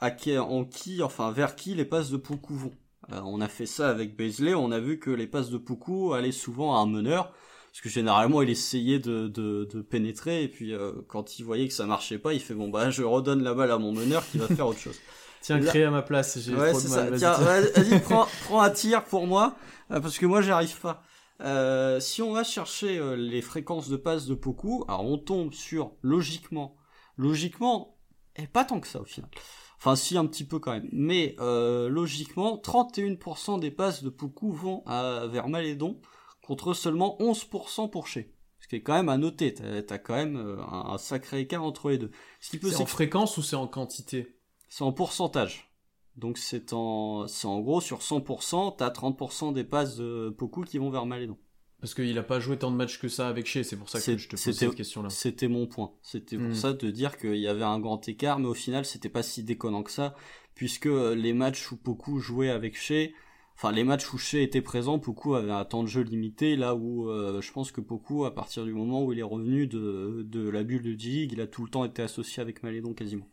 [SPEAKER 2] à qui, en qui, enfin vers qui les passes de Poku vont. Euh, on a fait ça avec Baisley, on a vu que les passes de Poku allaient souvent à un meneur, parce que généralement il essayait de, de, de pénétrer, et puis quand il voyait que ça marchait pas, il fait bon bah je redonne la balle à mon meneur qui va faire autre chose.
[SPEAKER 1] Tiens, crée à ma place, j'ai
[SPEAKER 2] ouais,
[SPEAKER 1] trop de mal.
[SPEAKER 2] Tiens, vas-y, prends, prends un tir pour moi, parce que moi j'arrive pas. Euh, si on va chercher euh, les fréquences de passe de Poku, alors on tombe sur logiquement, logiquement, et pas tant que ça au final. Enfin si un petit peu quand même, mais euh, logiquement, 31% des passes de Poku vont vers Malédon contre seulement 11% pour Chez. Ce qui est quand même à noter, t'as as quand même un, sacré écart entre les deux.
[SPEAKER 1] C'est en fréquence ou c'est en quantité?
[SPEAKER 2] C'est en pourcentage. Donc c'est en, c'est en gros sur 100%, t'as 30% des passes de Poku qui vont vers Malédon.
[SPEAKER 1] Parce qu'il a pas joué tant de matchs que ça avec Shea, c'est pour ça que je te pose cette question-là.
[SPEAKER 2] C'était mon point. C'était pour hmm. ça de dire qu'il y avait un grand écart, mais au final c'était pas si déconnant que ça, puisque les matchs où Poku jouait avec Shea, enfin les matchs où Shea était présent, Poku avait un temps de jeu limité, là où euh, je pense que Poku, à partir du moment où il est revenu de, de la bulle de G-League, il a tout le temps été associé avec Malédon quasiment.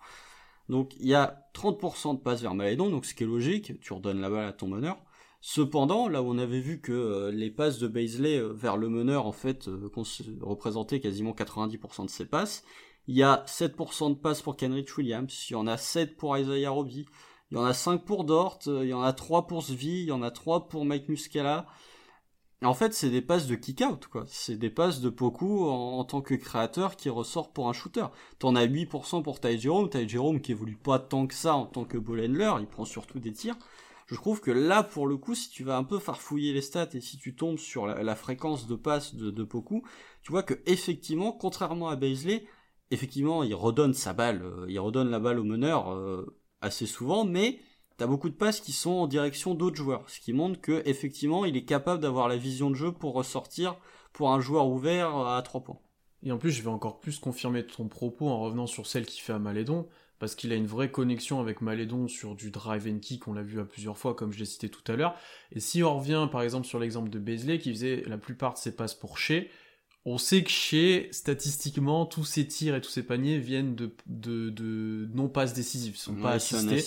[SPEAKER 2] Donc il y a 30% de passes vers Malédon, donc ce qui est logique, tu redonnes la balle à ton meneur. Cependant, là où on avait vu que euh, les passes de Baisley euh, vers le meneur, en fait, euh, représentaient quasiment 90% de ses passes, il y a 7% de passes pour Kenrich Williams, il y en a 7 pour Isaiah Roby, il y en a 5 pour Dort, il y en a 3 pour Svi, il y en a 3 pour Mike Muscala, en fait, c'est des passes de kick-out, quoi. C'est des passes de Poku en, tant que créateur qui ressort pour un shooter. T'en as 8% pour Ty Jerome, Ty Jerome qui évolue pas tant que ça en tant que ball handler, il prend surtout des tirs. Je trouve que là, pour le coup, si tu vas un peu farfouiller les stats et si tu tombes sur la, fréquence de passes de, Poku, tu vois que effectivement, contrairement à Baisley, effectivement, il redonne sa balle, euh, il redonne la balle au meneur euh, assez souvent, mais t'as beaucoup de passes qui sont en direction d'autres joueurs, ce qui montre que effectivement il est capable d'avoir la vision de jeu pour ressortir pour un joueur ouvert à 3 points.
[SPEAKER 1] Et en plus, je vais encore plus confirmer ton propos en revenant sur celle qui fait à Malédon, parce qu'il a une vraie connexion avec Malédon sur du drive and kick, on l'a vu à plusieurs fois, comme je l'ai cité tout à l'heure. Et si on revient par exemple sur l'exemple de Beasley, qui faisait la plupart de ses passes pour Shea, on sait que chez, statistiquement, tous ces tirs et tous ces paniers viennent de, de, de non-passes décisives, ils sont pas assistés.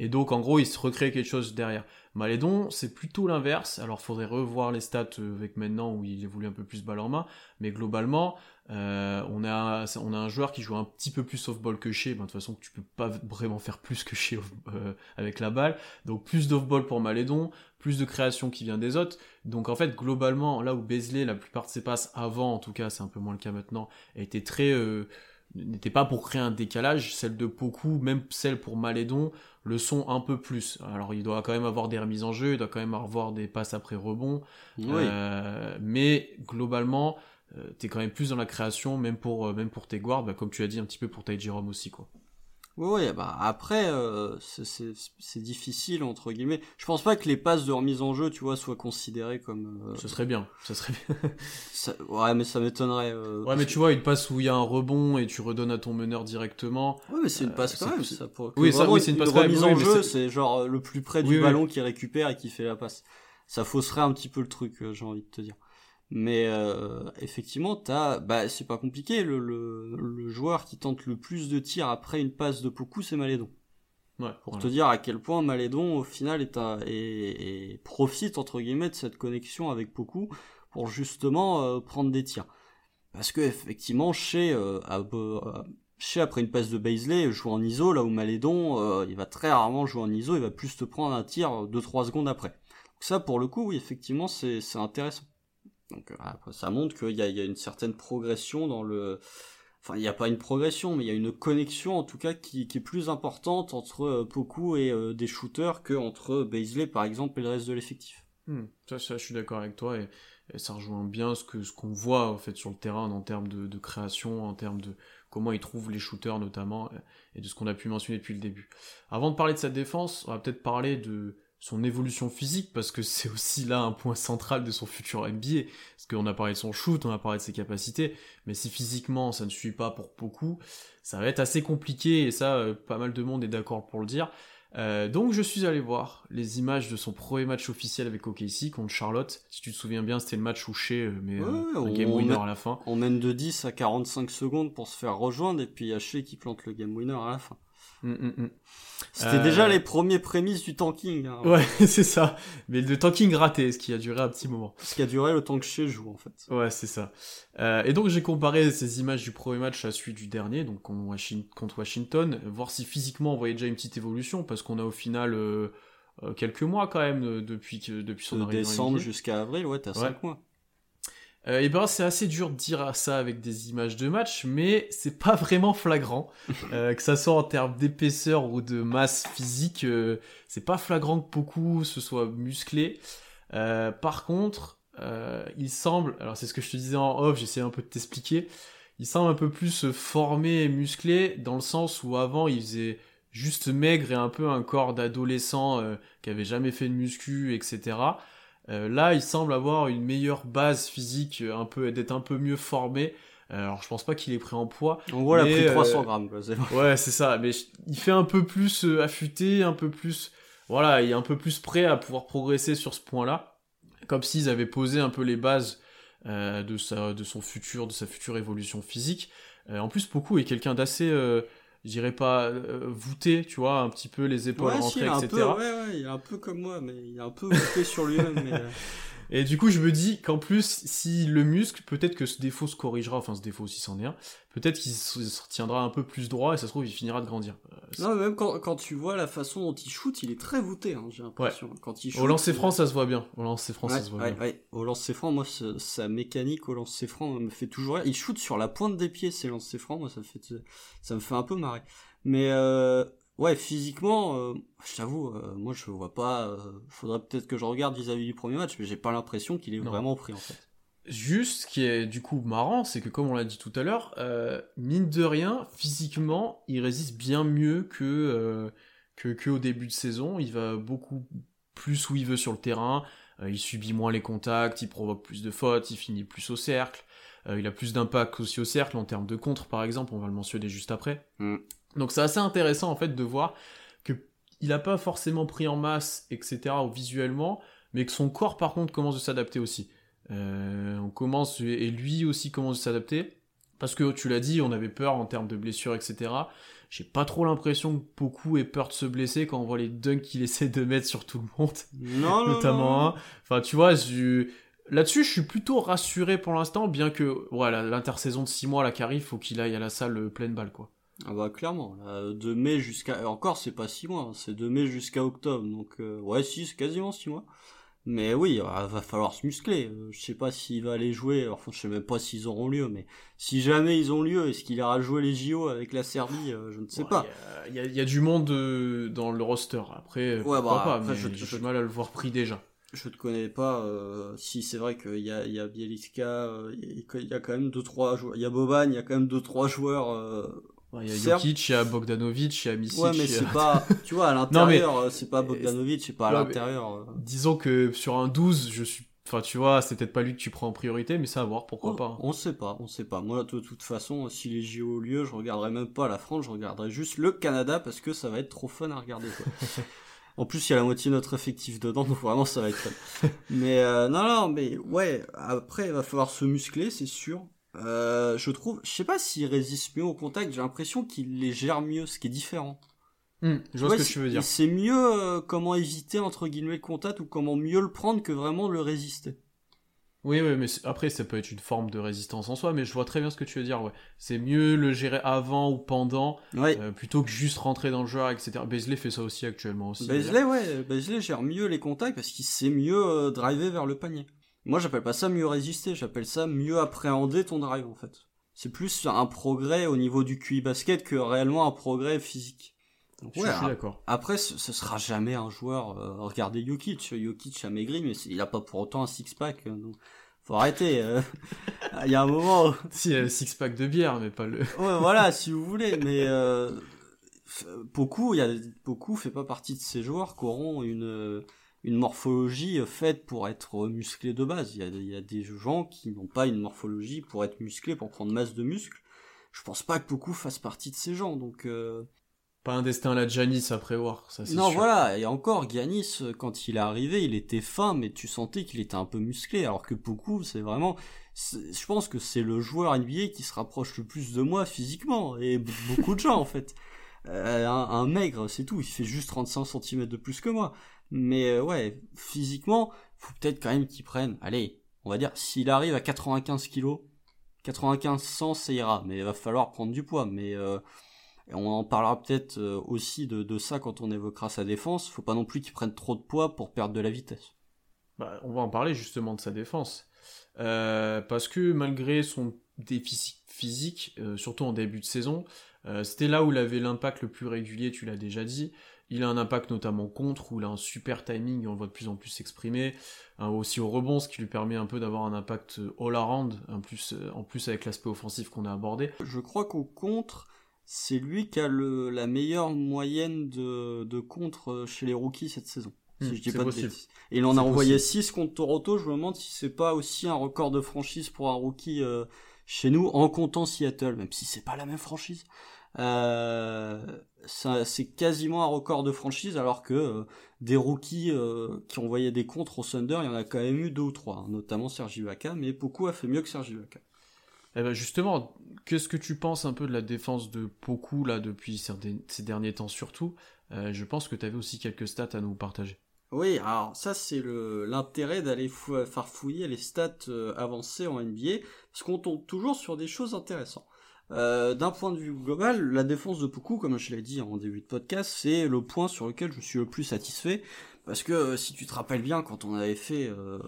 [SPEAKER 1] Et donc, en gros, il se recrée quelque chose derrière. Malédon, c'est plutôt l'inverse. Alors, faudrait revoir les stats euh, avec maintenant où il évolue un peu plus balle en main. Mais globalement, euh, on, a, on a un joueur qui joue un petit peu plus off-ball que chez. Ben, de toute façon, tu peux pas vraiment faire plus que chez euh, avec la balle. Donc, plus d'off-ball pour Malédon, plus de création qui vient des autres. Donc, en fait, globalement, là où Bezley, la plupart de ses passes avant, en tout cas, c'est un peu moins le cas maintenant, était très n'était pas pour créer un décalage. Celle de Poku, même celle pour Malédon, le sont un peu plus. Alors il doit quand même avoir des remises en jeu, il doit quand même avoir des passes après rebond. Euh, mais globalement, euh, t'es quand même plus dans la création, même pour, euh, même pour tes guards, bah, comme tu as dit un petit peu pour Ty Jerome aussi. quoi.
[SPEAKER 2] Oui, bah après, euh, c'est difficile, entre guillemets. Je pense pas que les passes de remise en jeu, tu vois, soient considérées comme...
[SPEAKER 1] Euh, ce serait bien, ça serait bien.
[SPEAKER 2] Ouais, mais ça m'étonnerait. Euh,
[SPEAKER 1] ouais, mais tu vois, une passe où il y a un rebond et tu redonnes à ton meneur directement...
[SPEAKER 2] Ouais, mais c'est une passe quand même, ça. Oui, ça, oui, c'est une passe quand même. remise en jeu, c'est genre le plus près du ballon qui récupère et qui fait la passe. Ça fausserait un petit peu le truc, j'ai envie de te dire. Mais euh, effectivement, t'as, bah, c'est pas compliqué. Le, le, le, joueur qui tente le plus de tirs après une passe de Poku, c'est Malédon. Ouais, pour te dire à quel point Malédon, au final, est, et, profite entre guillemets de cette connexion avec Poku pour justement euh, prendre des tirs. Parce que effectivement, chez, euh, chez après une passe de Baisley, joue en ISO, là où Malédon, il va très rarement jouer en ISO, il va plus te prendre un tir 2-3 secondes après. Donc ça, pour le coup, oui, effectivement, c'est intéressant. Donc euh, ça montre qu'il y, y a, une certaine progression dans le... Enfin, il n'y a pas une progression, mais il y a une connexion en tout cas qui, est plus importante entre euh, Poku et euh, des shooters que entre Baisley par exemple et le reste de l'effectif.
[SPEAKER 1] Hmm, ça, ça, je suis d'accord avec toi et, ça rejoint bien ce que ce qu'on voit en fait sur le terrain en termes de, de, création, en termes de comment ils trouvent les shooters notamment et de ce qu'on a pu mentionner depuis le début. Avant de parler de sa défense, on va peut-être parler de son évolution physique, parce que c'est aussi là un point central de son futur NBA, parce qu'on a parlé de son shoot, on a parlé de ses capacités, mais si physiquement ça ne suit pas pour beaucoup, ça va être assez compliqué, et ça, euh, pas mal de monde est d'accord pour le dire. Euh, donc je suis allé voir les images de son premier match officiel avec OKC contre Charlotte. Si tu te souviens bien, c'était le match où Shea euh, mais un game winner à la fin.
[SPEAKER 2] On mène de 10 à 45 secondes pour se faire rejoindre et puis il y a Shea qui plante le game winner à la fin. Mm, mm, mm. C'était déjà euh, les premiers prémices du tanking. Hein.
[SPEAKER 1] Ouais, c'est ça. Mais le tanking raté, ce qui a duré un petit moment.
[SPEAKER 2] Ce qui a duré le temps que chez joue, en fait.
[SPEAKER 1] Ouais, c'est ça. Euh, et donc j'ai comparé ces images du premier match à celui du dernier, donc contre Washington, voir si physiquement on voyait déjà une petite évolution, parce qu'on a au final euh, quelques mois quand même depuis, depuis son arrivée.
[SPEAKER 2] De décembre jusqu'à avril, ouais, t'as 5 mois.
[SPEAKER 1] Euh, et ben c'est assez dur de dire ça avec des images de match, mais c'est pas vraiment flagrant. Euh, que ça soit en termes d'épaisseur ou de masse physique, euh, c'est pas flagrant que beaucoup se soit musclé. par contre, il semble, alors c'est ce que je te disais en off, j'essaie un peu de t'expliquer, il semble un peu plus formé et musclé dans le sens où avant il faisait juste maigre et un peu un corps d'adolescent qui avait jamais fait de muscu, etc. Euh, là, il semble avoir une meilleure base physique, euh, un peu d'être un peu mieux formé. Euh, alors, je pense pas qu'il est pris en poids.
[SPEAKER 2] On voit, il a pris 300 grammes.
[SPEAKER 1] ouais, c'est ça. Mais il fait un peu plus affûté, un peu plus, voilà, il est un peu plus prêt à pouvoir progresser sur ce point-là, comme s'ils avaient posé un peu les bases de sa, de son futur, de sa future évolution physique. en plus, beaucoup est quelqu'un d'assez je dirais pas euh, voûté, tu vois, un petit peu les épaules rentrées, etc.
[SPEAKER 2] Peu, ouais, ouais, il est un peu comme moi, mais il est un peu voûté sur lui-même. Mais... Euh.
[SPEAKER 1] Et du coup, je me dis qu'en plus, si le muscle, peut-être que ce défaut se corrigera, enfin ce défaut si c'en est un, peut-être qu'il se retiendra un peu plus droit et ça se trouve, il finira de grandir.
[SPEAKER 2] Euh, non, même quand, quand, tu vois la façon dont il shoot, il est très voûté, hein, j'ai l'impression. Quand il
[SPEAKER 1] shoot, au lancer franc, ça se voit bien. Au lancer franc, ça se voit bien.
[SPEAKER 2] Au lancer franc, moi, sa mécanique au lancer franc me fait toujours rire. Il shoot sur la pointe des pieds, ses lancers francs, moi, ça, fait, ça me fait un peu marrer. Mais euh, ouais, physiquement, euh, je t'avoue, euh, moi je vois pas. Euh, faudrait peut-être que je regarde vis-à-vis du premier match, mais j'ai pas l'impression qu'il est vraiment pris en fait.
[SPEAKER 1] Juste, ce qui est du coup marrant, c'est que comme on l'a dit tout à l'heure, mine de rien, physiquement, il résiste bien mieux que, que, que au début de saison. Il va beaucoup plus où il veut sur le terrain. il subit moins les contacts, il provoque plus de fautes, il finit plus au cercle. il a plus d'impact aussi au cercle en termes de contre, par exemple. On va le mentionner juste après. Mm. Donc c'est assez intéressant en fait de voir que il n'a pas forcément pris en masse, etc. visuellement, mais que son corps par contre commence à s'adapter aussi. on commence, et lui aussi commence à s'adapter. Parce que tu l'as dit, on avait peur en termes de blessures, etc. J'ai pas trop l'impression que beaucoup aient peur de se blesser quand on voit les dunks qu'il essaie de mettre sur tout le monde.
[SPEAKER 2] Non,
[SPEAKER 1] notamment un. Enfin, tu vois, là-dessus, je suis plutôt rassuré pour l'instant, bien que voilà, l'intersaison de 6 mois là qui arrive, faut qu'il aille à la salle euh, pleine balle, quoi.
[SPEAKER 2] Ah bah clairement, de mai jusqu'à encore c'est pas 6 mois, hein, c'est de mai jusqu'à octobre, donc euh, ouais si c'est quasiment 6 mois. Mais oui, il va falloir se muscler. Euh, je sais pas s'il va aller jouer. Enfin, je sais même pas s'ils auront lieu. Mais si jamais ils ont lieu, est-ce qu'il ira jouer les JO avec la Serbie euh, Je ne sais pas.
[SPEAKER 1] Il y, a du monde euh, dans le roster. Après, ouais, bah, pas. mais je, j'ai mal à le voir pris déjà.
[SPEAKER 2] Je te connais pas. si c'est vrai qu'il y a, il y a Bieliska, il y a quand même deux trois joueurs. Il y a Boban, il y a quand même deux trois joueurs
[SPEAKER 1] il y a Jokic, il y a Bogdanovic, il y a Misic.
[SPEAKER 2] Ouais, mais c'est pas, tu vois, à l'intérieur, c'est pas Bogdanovic, c'est pas à l'intérieur. Euh.
[SPEAKER 1] Disons que sur un 12, je suis, enfin, tu vois, c'est peut-être pas lui que tu prends en priorité, mais ça à voir, pourquoi pas.
[SPEAKER 2] On sait pas, on sait pas. Moi, de toute façon, si les JO ont lieu, je regarderai même pas la France, je regarderai juste le Canada parce que ça va être trop fun à regarder, quoi. En plus, il y a la moitié de notre effectif dedans, donc vraiment, ça va être fun. mais euh, non, non, mais ouais, après, il va falloir se muscler, c'est sûr. Euh, je trouve, je sais pas s'il résiste mieux au contact, j'ai l'impression qu'il les gère mieux, ce qui est différent.
[SPEAKER 1] Hmm, je vois ce que tu veux dire.
[SPEAKER 2] C'est mieux euh, comment éviter entre guillemets le contact ou comment mieux le prendre que vraiment le résister.
[SPEAKER 1] Oui, oui, mais après ça peut être une forme de résistance en soi, mais je vois très bien ce que tu veux dire. Ouais, c'est mieux le gérer avant ou pendant, euh, plutôt que juste rentrer dans le joueur, etc. Bezley fait ça aussi actuellement aussi.
[SPEAKER 2] Ouais, Bezley gère mieux les contacts parce qu'il sait mieux driver vers le panier. Moi, j'appelle pas ça mieux résister, j'appelle ça mieux appréhender ton drive, en fait. C'est plus un progrès au niveau du QI basket que réellement un progrès physique.
[SPEAKER 1] Donc, ouais, je suis d'accord.
[SPEAKER 2] Après, ce, sera jamais un joueur. Euh, regardez Jokic, Jokic a maigri, mais il a pas pour autant un six pack. Euh, donc faut arrêter. Euh. Il y a un moment.
[SPEAKER 1] Si, il y a le six pack de bière, mais pas le.
[SPEAKER 2] ouais, voilà, si vous voulez, mais euh, beaucoup, il y a beaucoup fait pas partie de ces joueurs qui auront une une morphologie faite pour être musclé de base. Il y a, des gens qui n'ont pas une morphologie pour être musclé, pour prendre masse de muscles. Je pense pas que beaucoup fassent partie de ces gens, donc... Euh,
[SPEAKER 1] pas un destin à la Giannis à prévoir, ça c'est
[SPEAKER 2] Non, voilà, et encore, Giannis, quand il est arrivé, il était fin, mais tu sentais qu'il était un peu musclé, alors que beaucoup, c'est vraiment... Je pense que c'est le joueur NBA qui se rapproche le plus de moi physiquement, et beaucoup de gens en fait. Euh, un, un, maigre, c'est tout, il fait juste 35 cm de plus que moi. Mais euh, ouais, physiquement, faut peut-être quand même qu'il prenne, allez, on va dire, s'il arrive à 95 kg, 95 100 ça ira, mais il va falloir prendre du poids. Mais euh, on en parlera peut-être euh, aussi de, de, ça quand on évoquera sa défense. Faut pas non plus qu'il prenne trop de poids pour perdre de la vitesse.
[SPEAKER 1] Bah, on va en parler justement de sa défense. parce que malgré son déficit physique, surtout en début de saison, c'était là où il avait l'impact le plus régulier, tu l'as déjà dit. Il a un impact notamment contre, où il a un super timing, on le voit de plus en plus s'exprimer. Hein, aussi au rebond, ce qui lui permet un peu d'avoir un impact euh, all-around, en plus, euh, en plus avec l'aspect offensif qu'on a abordé.
[SPEAKER 2] Je crois qu'au contre, c'est lui qui a le, la meilleure moyenne de, de contre euh, chez les rookies cette saison.
[SPEAKER 1] Si hmm, je dis pas possible.
[SPEAKER 2] Et il en a envoyé 6 contre Toronto, je me demande si c'est pas aussi un record de franchise pour un rookie chez nous, en comptant Seattle, même si c'est pas la même franchise. Euh, c'est quasiment un record de franchise alors que euh, des rookies euh, qui envoyaient des contres au Thunder, il y en a quand même eu deux ou trois, hein, notamment Sergi Vaca, mais beaucoup a fait mieux que Sergi Vaca.
[SPEAKER 1] Eh ben justement, qu'est-ce que tu penses un peu de la défense de Poku là depuis ces derniers temps surtout? Je pense que tu avais aussi quelques stats à nous partager.
[SPEAKER 2] Oui, alors ça c'est l'intérêt d'aller farfouiller les stats avancées en NBA, parce qu'on tombe toujours sur des choses intéressantes. Euh, d'un point de vue global, la défense de Poku, comme je l'ai dit en début de podcast, c'est le point sur lequel je suis le plus satisfait. Parce que euh, si tu te rappelles bien, quand on avait fait euh,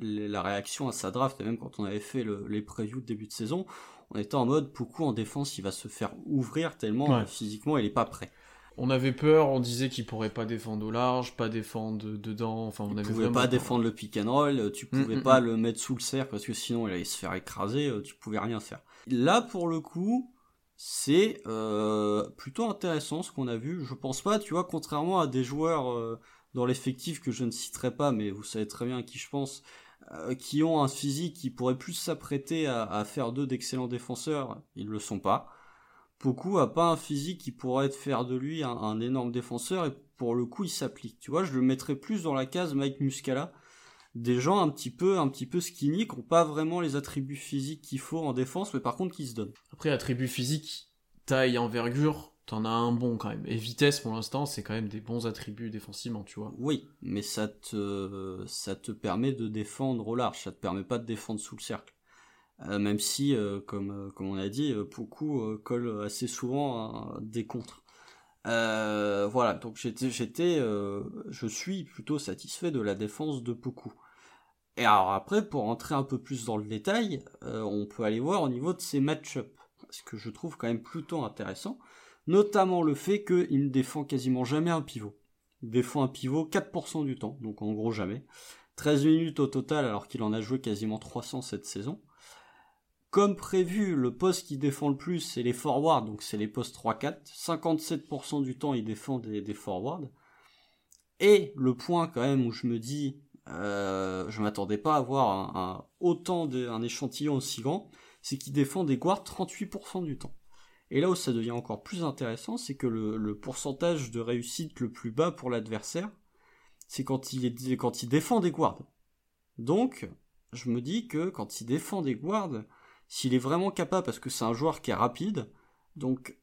[SPEAKER 2] la réaction à sa draft, et même quand on avait fait les previews de début de saison, on était en mode Poku en défense, il va se faire ouvrir tellement physiquement il est pas prêt.
[SPEAKER 1] On avait peur, on disait qu'il pourrait pas défendre au large, pas défendre dedans. Enfin, on
[SPEAKER 2] il
[SPEAKER 1] avait
[SPEAKER 2] pouvait pas défendre le pick and roll, tu mm, pouvais mm, pas mm. le mettre sous le cerf parce que sinon il allait se faire écraser, tu pouvais rien faire. Là, pour le coup, c'est euh, plutôt intéressant ce qu'on a vu. Je pense pas, tu vois, contrairement à des joueurs euh, dans l'effectif que je ne citerai pas, mais vous savez très bien à qui je pense, euh, qui ont un physique qui pourrait plus s'apprêter à, faire d'eux d'excellents défenseurs, ils le sont pas. Beaucoup a pas un physique qui pourrait faire de lui un, un énorme défenseur et pour le coup il s'applique. Tu vois, je le mettrais plus dans la case Mike Muscala des gens un petit peu, un petit peu skinny, qui n'ont pas vraiment les attributs physiques qu'il faut en défense, mais par contre qui se donnent.
[SPEAKER 1] Après, attributs physiques, taille, envergure, t'en as un bon quand même. Et vitesse, pour l'instant, c'est quand même des bons attributs défensivement, tu vois.
[SPEAKER 2] Oui, mais ça te, ça te permet de défendre au large, ça te permet pas de défendre sous le cercle. Euh, même si, euh, comme, euh, comme on a dit, beaucoup colle assez souvent des contres. Voilà, donc j'étais, j'étais, je suis plutôt satisfait de la défense de Poku. Et alors après, pour entrer un peu plus dans le détail, on peut aller voir au niveau de ses match-up, ce que je trouve quand même plutôt intéressant, notamment le fait qu'il ne défend quasiment jamais un pivot. Il défend un pivot 4% du temps, donc en gros jamais. 13 minutes au total alors qu'il en a joué quasiment 300 cette saison. Comme prévu, le poste qui défend le plus, c'est les forwards, donc c'est les postes 3-4. 57% du temps, il défend des, forwards. Et le point quand même où je me dis, euh, je m'attendais pas à avoir un, autant échantillon aussi grand, c'est qu'il défend des guards 38% du temps. Et là où ça devient encore plus intéressant, c'est que le, pourcentage de réussite le plus bas pour l'adversaire, c'est quand il, quand il défend des guards. Donc, je me dis que quand il défend des guards, s'il est vraiment capable, parce que c'est un joueur qui est rapide, donc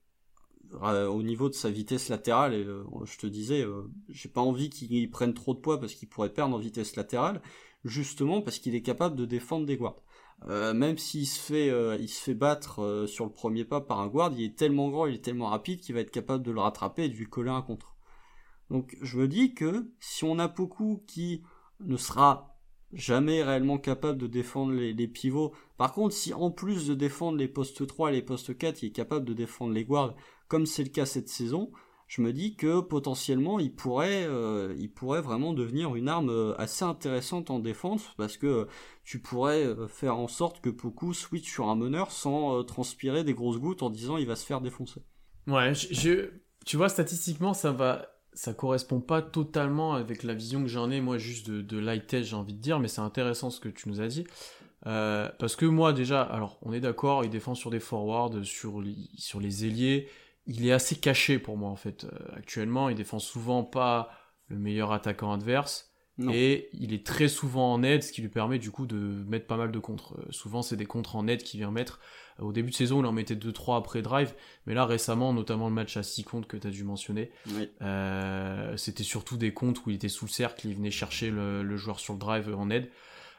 [SPEAKER 2] euh, au niveau de sa vitesse latérale, euh, je te disais, euh, j'ai pas envie qu'il prenne trop de poids parce qu'il pourrait perdre en vitesse latérale, justement parce qu'il est capable de défendre des guards. même s'il se fait, il se fait battre sur le premier pas par un guard, il est tellement grand, il est tellement rapide qu'il va être capable de le rattraper et de lui coller un contre. Donc je me dis que si on a beaucoup qui ne sera jamais réellement capable de défendre les, pivots. Par contre, si en plus de défendre les postes 3 et les postes 4, il est capable de défendre les guards, comme c'est le cas cette saison, je me dis que potentiellement il pourrait, euh, vraiment devenir une arme euh, assez intéressante en défense parce que tu pourrais euh, faire en sorte que Poku switch sur un meneur sans transpirer des grosses gouttes en disant il va se faire défoncer.
[SPEAKER 1] Ouais, tu vois statistiquement ça va ça correspond pas totalement avec la vision que j'en ai, moi, juste de, de j'ai envie de dire, mais c'est intéressant ce que tu nous as dit. Euh, parce que moi, déjà, alors, on est d'accord, il défend sur des forwards, sur sur les ailiers. Il est assez caché pour moi, en fait, euh, actuellement. Il défend souvent pas le meilleur attaquant adverse. Et il est très souvent en aide, ce qui lui permet du coup de mettre pas mal de contres. Euh, souvent, c'est des contres en aide qu'il vient mettre. Au début de saison, il en mettait 2-3 après drive, mais là récemment, notamment le match à 6 comptes que tu as dû mentionner, euh, c'était surtout des comptes où il était sous le cercle, il venait chercher le, joueur sur le drive en aide.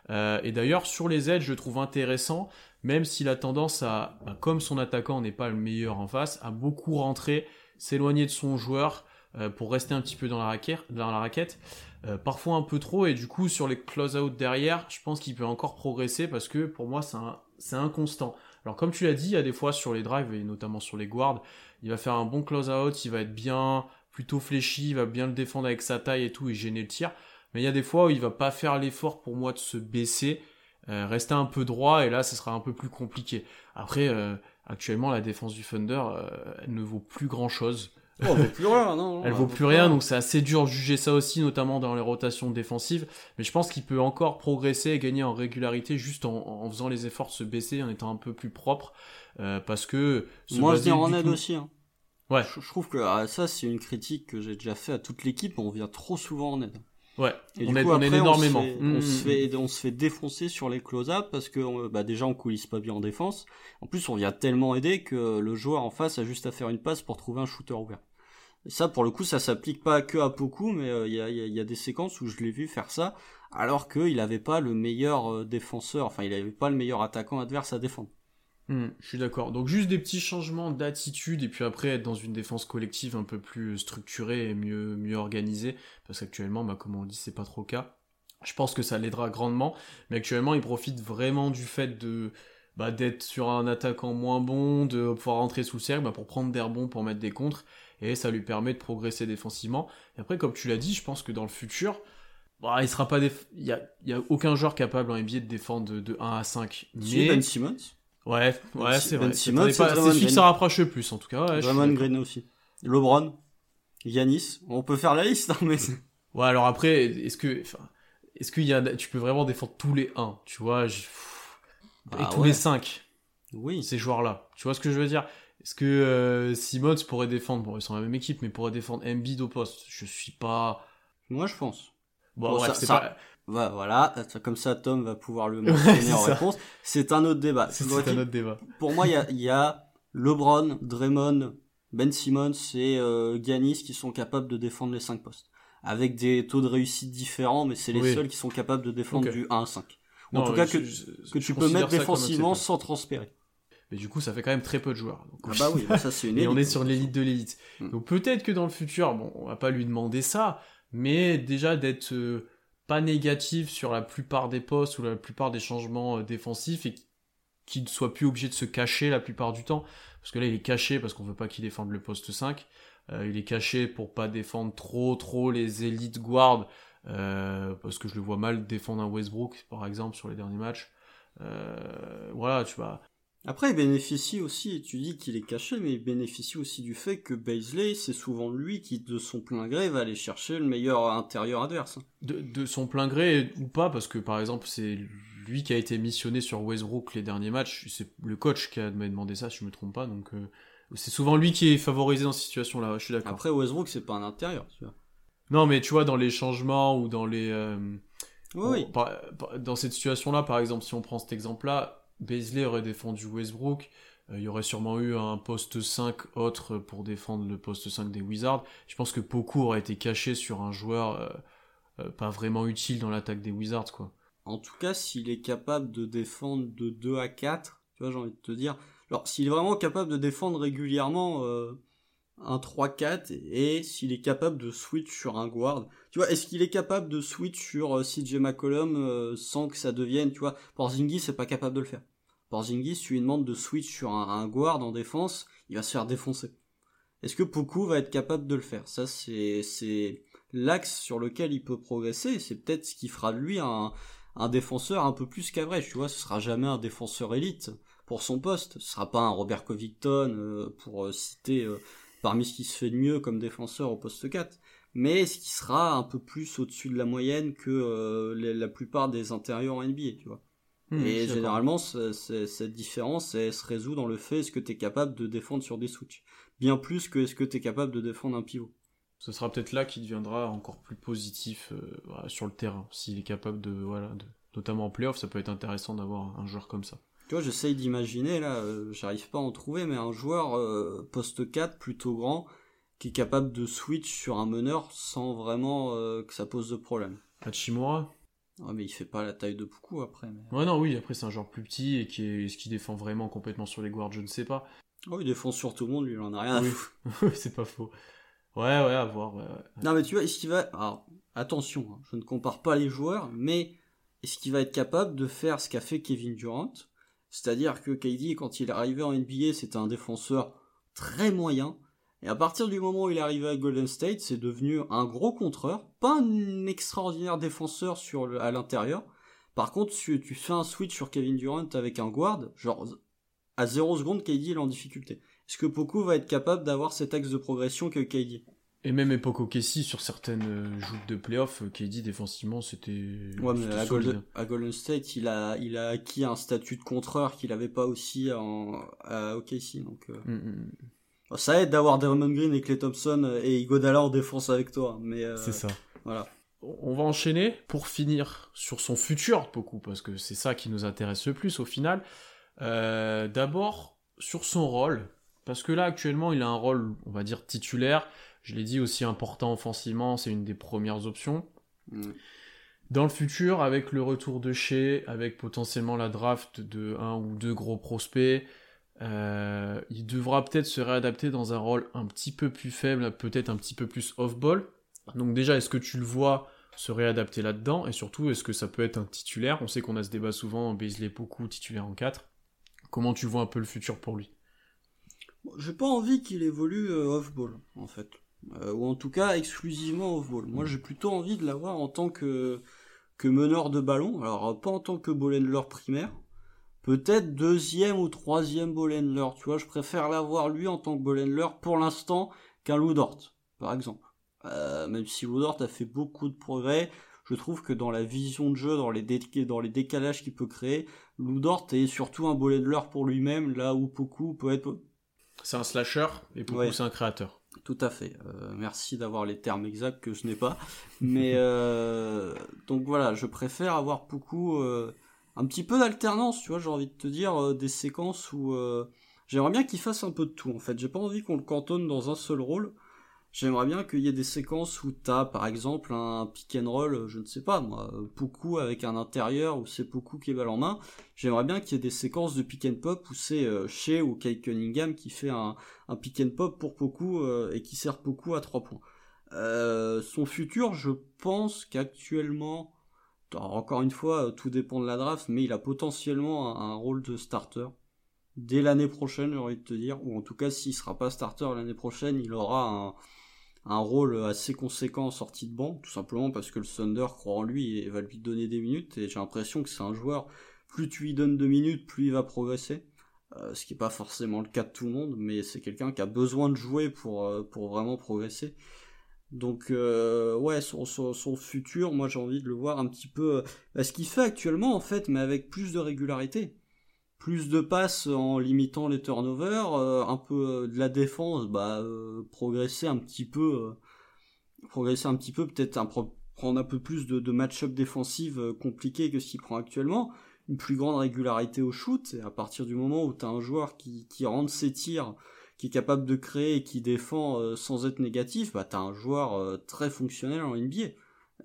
[SPEAKER 1] Euh, et d'ailleurs, sur les aides, je trouve intéressant, même s'il a tendance à, bah, comme son attaquant n'est pas le meilleur en face, à beaucoup rentrer, s'éloigner de son joueur euh, pour rester un petit peu dans la raquette. Dans la raquette. Parfois un peu trop, et du coup, sur les close-out derrière, je pense qu'il peut encore progresser parce que pour moi, c'est inconstant. Alors comme tu l'as dit, il y a des fois sur les drives et notamment sur les guards, il va faire un bon close-out, il va être bien plutôt fléchi, il va bien le défendre avec sa taille et tout et gêner le tir. Mais il y a des fois où il va pas faire l'effort pour moi de se baisser, euh, rester un peu droit et là ce sera un peu plus compliqué. Après, euh, actuellement la défense du Thunder euh, ne vaut plus grand chose.
[SPEAKER 2] Oh, elle vaut plus rien, non,
[SPEAKER 1] Elle vaut plus rien, donc c'est assez dur de juger ça aussi, notamment dans les rotations défensives. Mais je pense qu'il peut encore progresser et gagner en régularité juste en, faisant les efforts de se baisser, en étant un peu plus propre. Euh, parce que.
[SPEAKER 2] Moi, je viens en aide aussi. Hein. Ouais. Je, trouve que ah, ça, c'est une critique que j'ai déjà fait à toute l'équipe, on vient trop souvent en aide.
[SPEAKER 1] Ouais, on, aide, on énormément.
[SPEAKER 2] On se, fait, on, se fait, défoncer sur les close-up parce que bah déjà on coulisse pas bien en défense. En plus, on vient tellement aider que le joueur en face a juste à faire une passe pour trouver un shooter ouvert. Et ça, pour le coup, ça s'applique pas que à Poku, mais euh, il y, a, des séquences où je l'ai vu faire ça, alors qu'il n'avait pas le meilleur euh, défenseur, enfin, il n'avait pas le meilleur attaquant adverse à défendre.
[SPEAKER 1] Hmm, je suis d'accord. Donc juste des petits changements d'attitude et puis après être dans une défense collective un peu plus structurée et mieux mieux organisée parce qu'actuellement, bah, comme on le dit, c'est pas trop le cas. Je pense que ça l'aidera grandement, mais actuellement, il profite vraiment du fait de bah, d'être sur un attaquant moins bon, de pouvoir rentrer sous le cercle bah, pour prendre des rebonds, pour mettre des contres et ça lui permet de progresser défensivement. Et après, comme tu l'as dit, je pense que dans le futur, bah, il sera pas il y a, y a, aucun joueur capable en NBA de défendre de, 1 à 5.
[SPEAKER 2] Mais... Ben Simmons
[SPEAKER 1] Ouais, ouais, c'est vrai. C'est celui qui s'en rapproche le plus, en tout cas. Ouais,
[SPEAKER 2] Draymond Green aussi. LeBron, Yanis, on peut faire la liste, hein, mais...
[SPEAKER 1] Ouais, alors après, est-ce que, est-ce qu'il y a, tu peux vraiment défendre tous les 1, tu vois, je... et bah tous les 5.
[SPEAKER 2] Oui.
[SPEAKER 1] Ces joueurs-là. Tu vois ce que je veux dire? Est-ce que euh, Simmons pourrait défendre, bon ils sont la même équipe, mais pourrait défendre Embiid au poste? Je suis pas...
[SPEAKER 2] Moi je pense.
[SPEAKER 1] Bon, bref, c'est pas...
[SPEAKER 2] Va, voilà, comme ça Tom va pouvoir le mentionner en réponse. C'est un autre débat.
[SPEAKER 1] C'est un autre débat.
[SPEAKER 2] Pour moi, il y a, y a LeBron, Draymond, Ben Simmons et euh, Giannis qui sont capables de défendre les 5 postes. Avec des taux de réussite différents, mais c'est les seuls qui sont capables de défendre du 1 à 5. en tout cas, que, que tu peux mettre défensivement sans transpérer.
[SPEAKER 1] Mais du coup, ça fait quand même très peu de joueurs.
[SPEAKER 2] ah bah oui, ça c'est une
[SPEAKER 1] Et on est sur l'élite de l'élite. Hmm. Donc peut-être que dans le futur, bon, on va pas lui demander ça, mais déjà d'être euh, pas négatif sur la plupart des postes ou la plupart des changements euh, défensifs et qu'il ne soit plus obligé de se cacher la plupart du temps. Parce que là, il est caché parce qu'on veut pas qu'il défende le poste 5. Euh, il est caché pour pas défendre trop trop les élites guards. Euh, parce que je le vois mal défendre un Westbrook, par exemple, sur les derniers matchs. voilà, tu vois.
[SPEAKER 2] Après, il bénéficie aussi, tu dis qu'il est caché, mais il bénéficie aussi du fait que Baisley, c'est souvent lui qui, de son plein gré, va aller chercher le meilleur intérieur adverse.
[SPEAKER 1] De, son plein gré ou pas, parce que par exemple, c'est lui qui a été missionné sur Westbrook les derniers matchs, c'est le coach qui m'a demandé ça, si je me trompe pas, donc euh, c'est souvent lui qui est favorisé dans cette situation-là, je suis d'accord.
[SPEAKER 2] Après, Westbrook, c'est pas un intérieur, tu vois.
[SPEAKER 1] Non, mais tu vois, dans les changements ou dans les... Euh,
[SPEAKER 2] oui.
[SPEAKER 1] dans cette situation-là, par exemple, si on prend cet exemple-là, Baisley aurait défendu Westbrook, euh, il y aurait sûrement eu un poste 5 autre pour défendre le poste 5 des Wizards. Je pense que beaucoup aurait été caché sur un joueur euh, euh, pas vraiment utile dans l'attaque des Wizards, quoi.
[SPEAKER 2] En tout cas, s'il est capable de défendre de 2 à 4, tu vois, j'ai envie de te dire. Alors, s'il est vraiment capable de défendre régulièrement un 3-4 et s'il est capable de switch sur un guard. Tu vois, est-ce qu'il est capable de switch sur euh, CJ McCollum euh, sans que ça devienne, tu vois, Porzingis c'est pas capable de le faire. Porzingis, tu lui demandes de switch sur un, guard en défense, il va se faire défoncer. Est-ce que Poku va être capable de le faire? Ça c'est c'est l'axe sur lequel il peut progresser, c'est peut-être ce qui fera de lui un, un défenseur un peu plus qu'average, tu vois, ce sera jamais un défenseur élite pour son poste, ce sera pas un Robert Covington euh, pour citer parmi ce qui se fait de mieux comme défenseur au poste 4, mais ce qui sera un peu plus au-dessus de la moyenne que euh, la plupart des intérieurs en NBA, tu vois. Hmm, et généralement, cette différence, elle se résout dans le fait est-ce que tu es capable de défendre sur des switches. Bien plus que est-ce que tu es capable de défendre un pivot.
[SPEAKER 1] Ce sera peut-être là qu'il deviendra encore plus positif euh, sur le terrain, s'il est capable de, voilà, de, notamment en playoff, ça peut être intéressant d'avoir un joueur comme ça.
[SPEAKER 2] Tu vois, j'essaye d'imaginer, là, euh, j'arrive pas à en trouver, mais un joueur euh, poste 4 plutôt grand qui est capable de switch sur un meneur sans vraiment euh, que ça pose de problème.
[SPEAKER 1] Hachimura
[SPEAKER 2] Ouais, mais il fait pas la taille de beaucoup après.
[SPEAKER 1] Ouais, non, oui, après c'est un joueur plus petit et qui est, ce qui défend vraiment complètement sur les guards, je ne sais pas.
[SPEAKER 2] Oh, il défend sur tout le monde, lui, il en a rien
[SPEAKER 1] oui.
[SPEAKER 2] à foutre.
[SPEAKER 1] c'est pas faux. Ouais, ouais, à voir, ouais,
[SPEAKER 2] Non, mais tu vois, est-ce qu'il va. Alors, attention, hein, je ne compare pas les joueurs, mais est-ce qu'il va être capable de faire ce qu'a fait Kevin Durant c'est-à-dire que KD, quand il est arrivé en NBA, c'était un défenseur très moyen. Et à partir du moment où il est arrivé à Golden State, c'est devenu un gros contreur, pas un extraordinaire défenseur à l'intérieur. Par contre, tu, tu fais un switch sur Kevin Durant avec un guard, genre à 0 secondes, KD est en difficulté. Est-ce que Poku va être capable d'avoir cet axe de progression que KD
[SPEAKER 1] et même époque au Kessie, sur certaines euh, joutes de playoff, euh, KD défensivement, c'était.
[SPEAKER 2] Ouais, mais à Golden, à Golden, State, il a, il a acquis un statut de contreur qu'il n'avait pas aussi en, à OKC. Donc, euh. mm, mm, mm. Ça aide d'avoir Draymond Green et Clay Thompson et Igodala en défense avec toi. mais
[SPEAKER 1] C'est ça.
[SPEAKER 2] Voilà.
[SPEAKER 1] On va enchaîner pour finir sur son futur, beaucoup, parce que c'est ça qui nous intéresse le plus au final. D'abord, sur son rôle, parce que là, actuellement, il a un rôle, on va dire, titulaire je l'ai dit aussi important offensivement, c'est une des premières options. Mm. Dans le futur, avec le retour de chez, avec potentiellement la draft de un ou deux gros prospects, euh, il devra peut-être se réadapter dans un rôle un petit peu plus faible, peut-être un petit peu plus off-ball. Donc déjà, est-ce que tu le vois se réadapter là-dedans? Et surtout, est-ce que ça peut être un titulaire? On sait qu'on a ce débat souvent, Baisley beaucoup, titulaire en 4. Comment tu vois un peu le futur pour lui?
[SPEAKER 2] J'ai pas envie qu'il évolue euh, off-ball, en fait. Euh, ou en tout cas exclusivement off-ball. Moi j'ai plutôt envie de l'avoir en tant que, que meneur de ballon, alors pas en tant que ball primaire, peut-être deuxième ou troisième ball tu vois, je préfère l'avoir lui en tant que ball pour l'instant qu'un Lou Dort, par exemple. Euh, même si Lou Dort a fait beaucoup de progrès, je trouve que dans la vision de jeu, dans les, dans les décalages qu'il peut créer, Lou Dort est surtout un ball pour lui-même, là où Poku peut être...
[SPEAKER 1] C'est un slasher, et Poku c'est un créateur.
[SPEAKER 2] Tout à fait. Euh, merci d'avoir les termes exacts que je n'ai pas. Mais euh, donc voilà, je préfère avoir beaucoup, euh, un petit peu d'alternance, tu vois. J'ai envie de te dire des séquences où j'aimerais bien qu'il fasse un peu de tout. En fait, j'ai pas envie qu'on le cantonne dans un seul rôle. J'aimerais bien qu'il y ait des séquences où t'as, par exemple, un pick and roll, je ne sais pas moi, Poku avec un intérieur où c'est Poku qui est balle en main. J'aimerais bien qu'il y ait des séquences de pick and pop où c'est euh, Shea ou Kai Cunningham qui fait un, pick and pop pour Poku euh, et qui sert Poku à 3 points. Euh, son futur, je pense qu'actuellement, encore une fois, tout dépend de la draft, mais il a potentiellement un, un rôle de starter dès l'année prochaine, j'ai envie de te dire, ou en tout cas, s'il sera pas starter l'année prochaine, il aura un, un rôle assez conséquent en sortie de banc, tout simplement parce que le Thunder croit en lui et va lui donner des minutes, et j'ai l'impression que c'est un joueur, plus tu lui donnes de minutes, plus il va progresser. Euh, ce qui n'est pas forcément le cas de tout le monde, mais c'est quelqu'un qui a besoin de jouer pour, euh, vraiment progresser. Donc euh, ouais, son, son, futur, moi j'ai envie de le voir un petit peu... Bah, ce qu'il fait actuellement en fait, mais avec plus de régularité plus de passes en limitant les turnovers, euh, un peu euh, de la défense, bah euh, progresser un petit peu, progresser un petit peu, peut-être prendre un peu plus de, match-up défensif compliqué que ce qu'il prend actuellement, une plus grande régularité au shoot, et à partir du moment où tu as un joueur qui, rentre ses tirs, qui est capable de créer et qui défend sans être négatif, bah as un joueur très fonctionnel en NBA.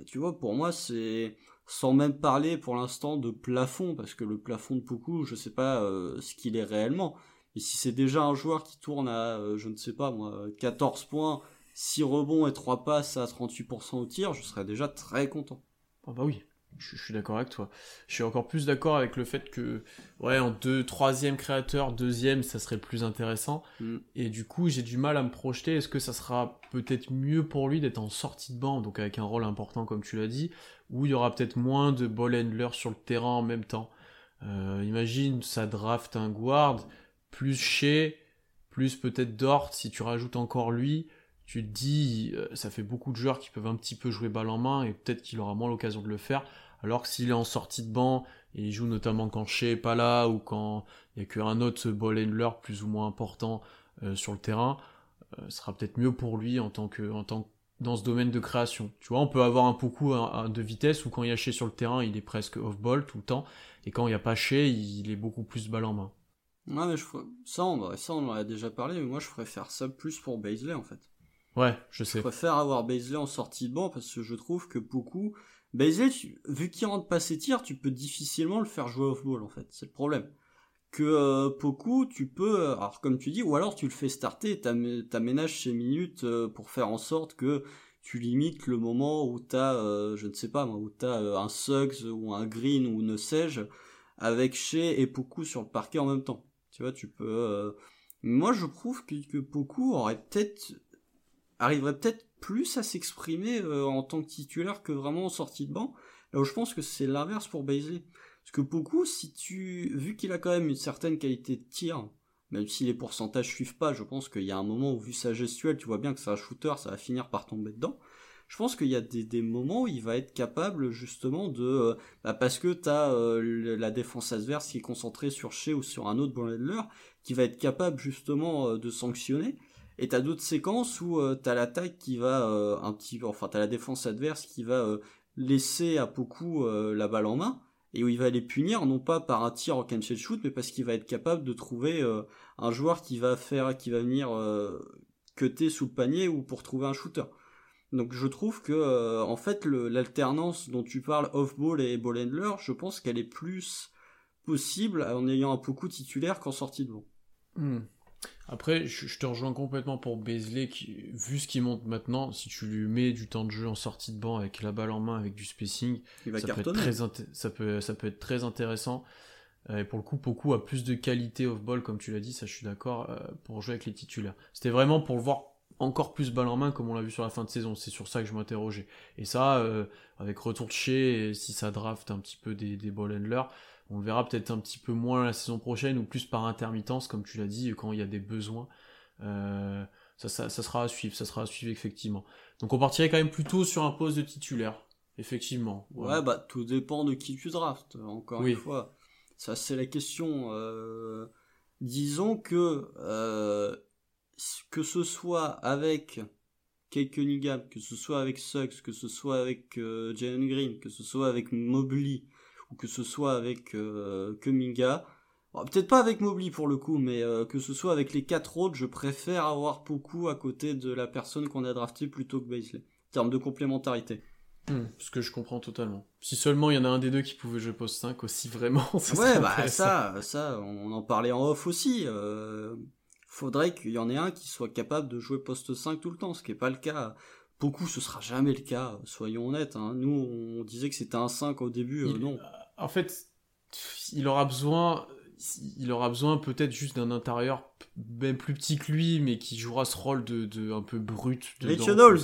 [SPEAKER 2] tu vois, pour moi c'est sans même parler pour l'instant de plafond, parce que le plafond de Poku, je sais pas euh, ce qu'il est réellement. Et si c'est déjà un joueur qui tourne à, euh, je ne sais pas moi, 14 points, 6 rebonds et 3 passes à 38% au tir, je serais déjà très content.
[SPEAKER 1] Ah bah oui, je, suis d'accord avec toi. Je suis encore plus d'accord avec le fait que, ouais, en deux, troisième créateur, deuxième, ça serait plus intéressant. Mm. Et du coup, j'ai du mal à me projeter. Est-ce que ça sera peut-être mieux pour lui d'être en sortie de banc, donc avec un rôle important, comme tu l'as dit, où il y aura peut-être moins de ball handler sur le terrain en même temps? Euh, imagine, ça draft un guard, plus chez, plus peut-être Dort, si tu rajoutes encore lui, tu te dis, euh, ça fait beaucoup de joueurs qui peuvent un petit peu jouer balle en main, et peut-être qu'il aura moins l'occasion de le faire, alors que s'il est en sortie de banc, et il joue notamment quand Shea est pas là, ou quand il n'y a qu'un autre ball handler plus ou moins important euh, sur le terrain, ce sera peut-être mieux pour lui en tant que, dans ce domaine de création. Tu vois, on peut avoir un beaucoup de vitesse où quand il y a Shea sur le terrain, il est presque off-ball tout le temps, et quand il n'y a pas Shea, il est beaucoup plus balle en main.
[SPEAKER 2] Ouais, mais ça, on, ça, on en a déjà parlé, mais moi je préfère ça plus pour Baisley en fait.
[SPEAKER 1] Ouais, je sais.
[SPEAKER 2] Je préfère avoir Baisley en sortie de banc parce que je trouve que beaucoup. Baisley, vu qu'il rentre pas ses tirs, tu peux difficilement le faire jouer off-ball en fait, c'est le problème que euh, Poku, tu peux, euh, alors comme tu dis, ou alors tu le fais starter, t'aménages ces minutes euh, pour faire en sorte que tu limites le moment où t'as, euh, je ne sais pas moi, où t'as un Suggs ou un Green ou ne sais-je, avec Shea et Poku sur le parquet en même temps. Tu vois, tu peux... Moi, je trouve que, que Poku aurait peut-être... arriverait peut-être plus à s'exprimer en tant que titulaire que vraiment en sortie de banc. Là où je pense que c'est l'inverse pour Baisley. Parce que beaucoup, si tu, vu qu'il a quand même une certaine qualité de tir, même si les pourcentages suivent pas, je pense qu'il y a un moment où, vu sa gestuelle, tu vois bien que c'est un shooter, ça va finir par tomber dedans. Je pense qu'il y a des, moments où il va être capable justement de, euh, bah parce que t'as euh, la défense adverse qui est concentrée sur Shea ou sur un autre bon qui va être capable justement euh, de sanctionner. Et t'as d'autres séquences où t'as l'attaque qui va un petit, enfin t'as la défense adverse qui va laisser à beaucoup la balle en main et où il va les punir non pas par un tir en catch shoot mais parce qu'il va être capable de trouver euh, un joueur qui va faire qui va venir euh, cutter sous le panier ou pour trouver un shooter. Donc je trouve que euh, en fait l'alternance dont tu parles off ball et ball handler, je pense qu'elle est plus possible en ayant un Poku titulaire qu'en sortie de banc.
[SPEAKER 1] Hmm. Après, je, te rejoins complètement pour Beasley, qui, vu ce qu'il monte maintenant, si tu lui mets du temps de jeu en sortie de banc avec la balle en main, avec du spacing, ça, peut être très ça, peut, ça peut être très intéressant. Euh, et pour le coup, beaucoup a plus de qualité off-ball, comme tu l'as dit, ça je suis d'accord, euh, pour jouer avec les titulaires. C'était vraiment pour le voir encore plus balle en main, comme on l'a vu sur la fin de saison. C'est sur ça que je m'interrogeais. Et ça, euh, avec retour de chez, si ça draft un petit peu des, des ball handlers, on le verra peut-être un petit peu moins la saison prochaine ou plus par intermittence, comme tu l'as dit, quand il y a des besoins. Euh, ça, ça, sera à suivre, ça sera à suivre effectivement. Donc on partirait quand même plutôt sur un poste de titulaire, effectivement.
[SPEAKER 2] Ouais, bah tout dépend de qui tu draftes, encore une fois. Ça c'est la question. Euh, disons que euh, que ce soit avec Kate Cunningham, que ce soit avec Suggs, que ce soit avec Jalen Green, que ce soit avec Mobley, ou que ce soit avec euh, Kuminga, peut-être pas avec Mobley pour le coup, mais euh, que ce soit avec les quatre autres, je préfère avoir beaucoup à côté de la personne qu'on a drafté plutôt que Baisley, en termes de complémentarité.
[SPEAKER 1] Hmm, ce que je comprends totalement. Si seulement il y en a un des deux qui pouvait jouer post 5 aussi vraiment.
[SPEAKER 2] Ça ouais, bah ça, ça, on en parlait en off aussi. Euh, faudrait qu'il y en ait un qui soit capable de jouer poste 5 tout le temps, ce qui n'est pas le cas. Beaucoup, ce sera jamais le cas, soyons honnêtes. Hein. Nous, on disait que c'était un 5 au début, euh, non.
[SPEAKER 1] En fait, il aura besoin, il aura besoin peut-être juste d'un intérieur même plus petit que lui, mais qui jouera ce rôle de, de un peu brut.
[SPEAKER 2] Dedans.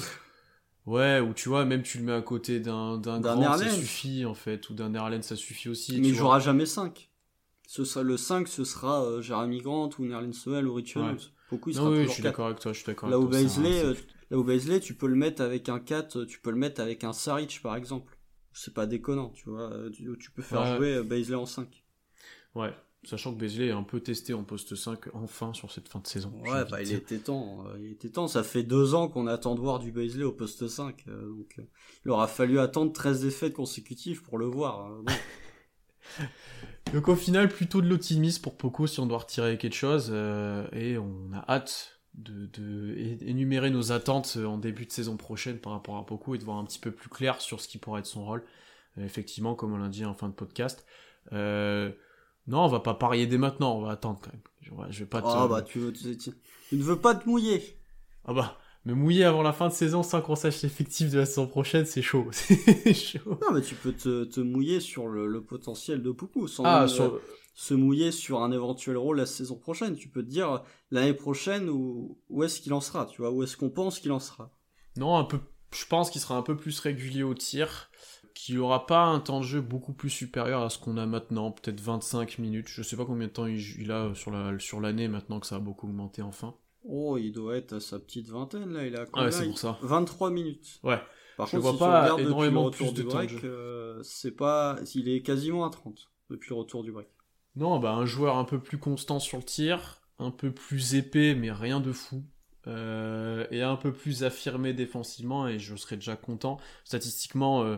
[SPEAKER 1] Ouais, ou tu vois, même tu le mets à côté d'un d'un grand, ça suffit en fait, ou d'un Nerlen, ça suffit aussi.
[SPEAKER 2] Mais il jouera jamais 5. Ce sera, le 5, ce sera euh, Jeremy Grant ou Nerlin Sowell ou Rich ouais.
[SPEAKER 1] Beaucoup, il sera oui, je suis d'accord avec toi, je suis d'accord
[SPEAKER 2] là, où Baisley, euh, là où Baisley, tu peux le mettre avec un 4, tu peux le mettre avec un Saric par exemple. C'est pas déconnant, tu vois. Tu, tu peux faire jouer euh, Baisley en 5.
[SPEAKER 1] Ouais, Sachant que Bézier est un peu testé en poste 5 enfin sur cette fin de saison.
[SPEAKER 2] Ouais, bah, il était temps. Euh, il était temps. Ça fait deux ans qu'on attend de voir du Bézier au poste 5. Euh, donc, euh, il aura fallu attendre 13 défaites consécutives pour le voir.
[SPEAKER 1] donc au final, plutôt de l'optimisme pour Poco si on doit retirer quelque chose. et on a hâte de, de, énumérer nos attentes en début de saison prochaine par rapport à Poco et de voir un petit peu plus clair sur ce qui pourrait être son rôle. effectivement, comme on l'a dit en fin de podcast. Euh, non, on va pas parier dès maintenant, on va attendre quand même. Je, vais pas
[SPEAKER 2] Ah bah tu, ne veux pas te mouiller.
[SPEAKER 1] Ah bah, me mouiller avant la fin de saison sans qu'on sache l'effectif de la saison prochaine, c'est chaud. c'est chaud.
[SPEAKER 2] Non mais tu peux te, mouiller sur le, potentiel de Poukou sans ah, euh, se mouiller sur un éventuel rôle la saison prochaine. Tu peux te dire l'année prochaine où, où est-ce qu'il en sera, tu vois, où est-ce qu'on pense qu'il en sera?
[SPEAKER 1] Non, un peu, je pense qu'il sera un peu plus régulier au tir qui aura pas un temps de jeu beaucoup plus supérieur à ce qu'on a maintenant, peut-être 25 minutes. Je sais pas combien de temps il, a sur la sur l'année maintenant que ça a beaucoup augmenté enfin.
[SPEAKER 2] Oh, il doit être à sa petite vingtaine là, il a
[SPEAKER 1] ah ouais, c'est pour ça.
[SPEAKER 2] 23 minutes.
[SPEAKER 1] Ouais.
[SPEAKER 2] Par contre, vois si pas énormément plus de break, euh, c'est pas il est quasiment à 30 depuis le retour du break.
[SPEAKER 1] Non, bah un joueur un peu plus constant sur le tir, un peu plus épais mais rien de fou. Euh, et un peu plus affirmé défensivement et je serais déjà content. Statistiquement, euh,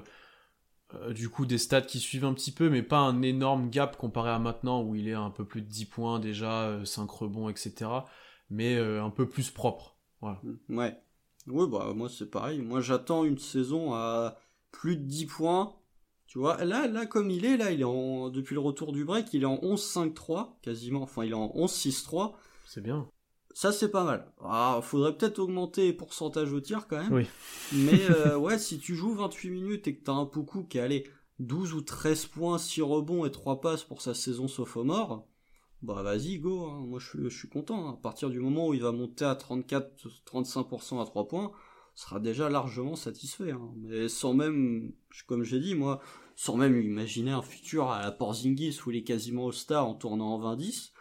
[SPEAKER 1] euh, du coup des stats qui suivent un petit peu, mais pas un énorme gap comparé à maintenant où il est un peu plus de 10 points déjà, 5 euh, rebonds, etc. Mais un peu plus propre.
[SPEAKER 2] Ouais. Bah moi c'est pareil. Moi j'attends une saison à plus de 10 points. Tu vois, là, là comme il est, là, il est en, depuis le retour du break, il est en 11-5-3, quasiment. Enfin, il est en 11-6-3.
[SPEAKER 1] C'est bien.
[SPEAKER 2] Ça, c'est pas mal. Ah, faudrait peut-être augmenter les pourcentages au tir quand même.
[SPEAKER 1] Oui.
[SPEAKER 2] Mais euh, ouais, si tu joues 28 minutes et que t'as un Poukou qui est allé 12 ou 13 points, 6 rebonds et 3 passes pour sa saison sophomore, bah vas-y, go. Hein. Moi, je, suis content. Hein. À partir du moment où il va monter à 34-35% à 3 points, sera déjà largement satisfait. Hein. Mais sans même, comme j'ai dit, moi, sans même imaginer un futur à la Porzingis où il est quasiment au star en tournant en 20-10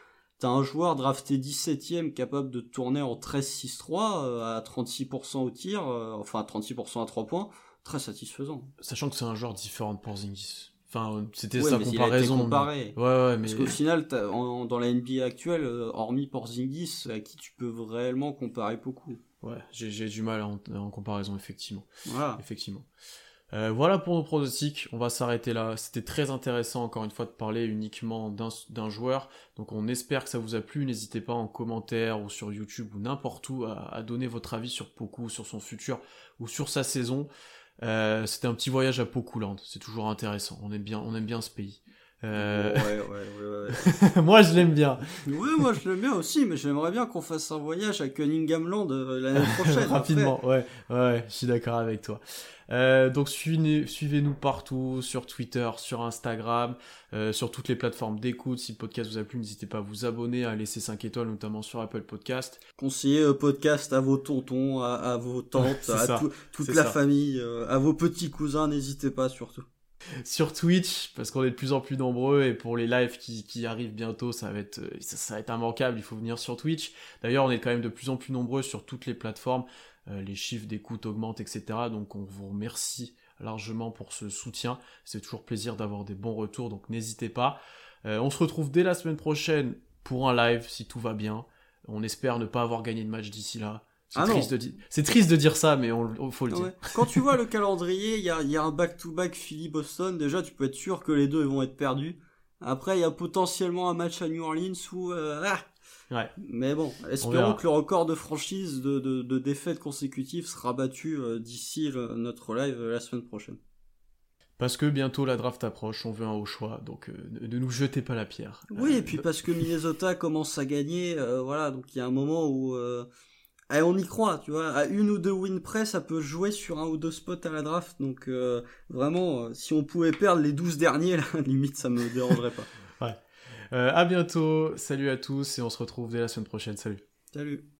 [SPEAKER 2] T'as un joueur drafté 17ème capable de tourner en 13-6-3 euh, à 36% au tir, euh, enfin à 36% à 3 points, très satisfaisant.
[SPEAKER 1] Sachant que c'est un joueur différent de Porzingis. Enfin, c'était sa comparaison.
[SPEAKER 2] Comparé.
[SPEAKER 1] Ouais, ouais, mais...
[SPEAKER 2] Parce qu'au final, dans la NBA actuelle, euh, hormis Porzingis, à qui tu peux réellement comparer beaucoup.
[SPEAKER 1] Ouais, j'ai du mal en, en comparaison, effectivement.
[SPEAKER 2] Voilà.
[SPEAKER 1] Effectivement. Euh, voilà pour nos pronostics, on va s'arrêter là. C'était très intéressant encore une fois de parler uniquement d'un joueur. Donc on espère que ça vous a plu. N'hésitez pas en commentaire ou sur YouTube ou n'importe où à, donner votre avis sur Poku, sur son futur ou sur sa saison. Euh, C'était un petit voyage à Pokuland, c'est toujours intéressant. On aime bien, on aime bien ce pays.
[SPEAKER 2] Euh... Ouais, ouais,
[SPEAKER 1] ouais, moi, je l'aime bien.
[SPEAKER 2] Ouais, moi, je l'aime bien aussi, mais j'aimerais bien qu'on fasse un voyage à Cunninghamland euh, l'année prochaine.
[SPEAKER 1] Rapidement, ouais, ouais, je suis d'accord avec toi. Euh, donc suivez-nous partout, sur Twitter, sur Instagram, euh, sur toutes les plateformes d'écoute. Si le podcast vous a plu, n'hésitez pas à vous abonner, à laisser 5 étoiles, notamment sur Apple Podcast.
[SPEAKER 2] Conseillez le podcast à vos tontons, à, vos tantes, à toute la famille, à vos petits cousins, n'hésitez pas surtout
[SPEAKER 1] sur Twitch parce qu'on est de plus en plus nombreux et pour les lives qui, arrivent bientôt ça va être ça, va être immanquable il faut venir sur Twitch. D'ailleurs on est quand même de plus en plus nombreux sur toutes les plateformes. Euh, les chiffres d'écoute augmentent etc donc on vous remercie largement pour ce soutien. C'est toujours plaisir d'avoir des bons retours donc n'hésitez pas. Euh, on se retrouve dès la semaine prochaine pour un live si tout va bien. On espère ne pas avoir gagné de match d'ici là. C'est ah triste, de triste de dire ça, mais on, faut le dire.
[SPEAKER 2] Quand tu vois le calendrier, il y a, y a, un back-to-back Philly-Boston. Déjà, tu peux être sûr que les deux vont être perdus. Après, il y a potentiellement un match à New Orleans où... Euh, ah ouais. Mais bon, espérons que le record de franchise de, de, de défaites consécutives sera battu euh, d'ici notre live la semaine prochaine.
[SPEAKER 1] Parce que bientôt la draft approche, on veut un haut choix, donc euh, ne nous jetez pas la pierre.
[SPEAKER 2] Oui, et puis parce que Minnesota commence à gagner, voilà, donc il y a un moment où eh, on y croit, tu vois. À une ou deux win près, ça peut jouer sur un ou deux spots à la draft. Donc euh, vraiment, euh, si on pouvait perdre les 12 derniers, là, limite, ça me dérangerait pas.
[SPEAKER 1] ouais. Euh, à bientôt. Salut à tous et on se retrouve dès la semaine prochaine. Salut.
[SPEAKER 2] Salut.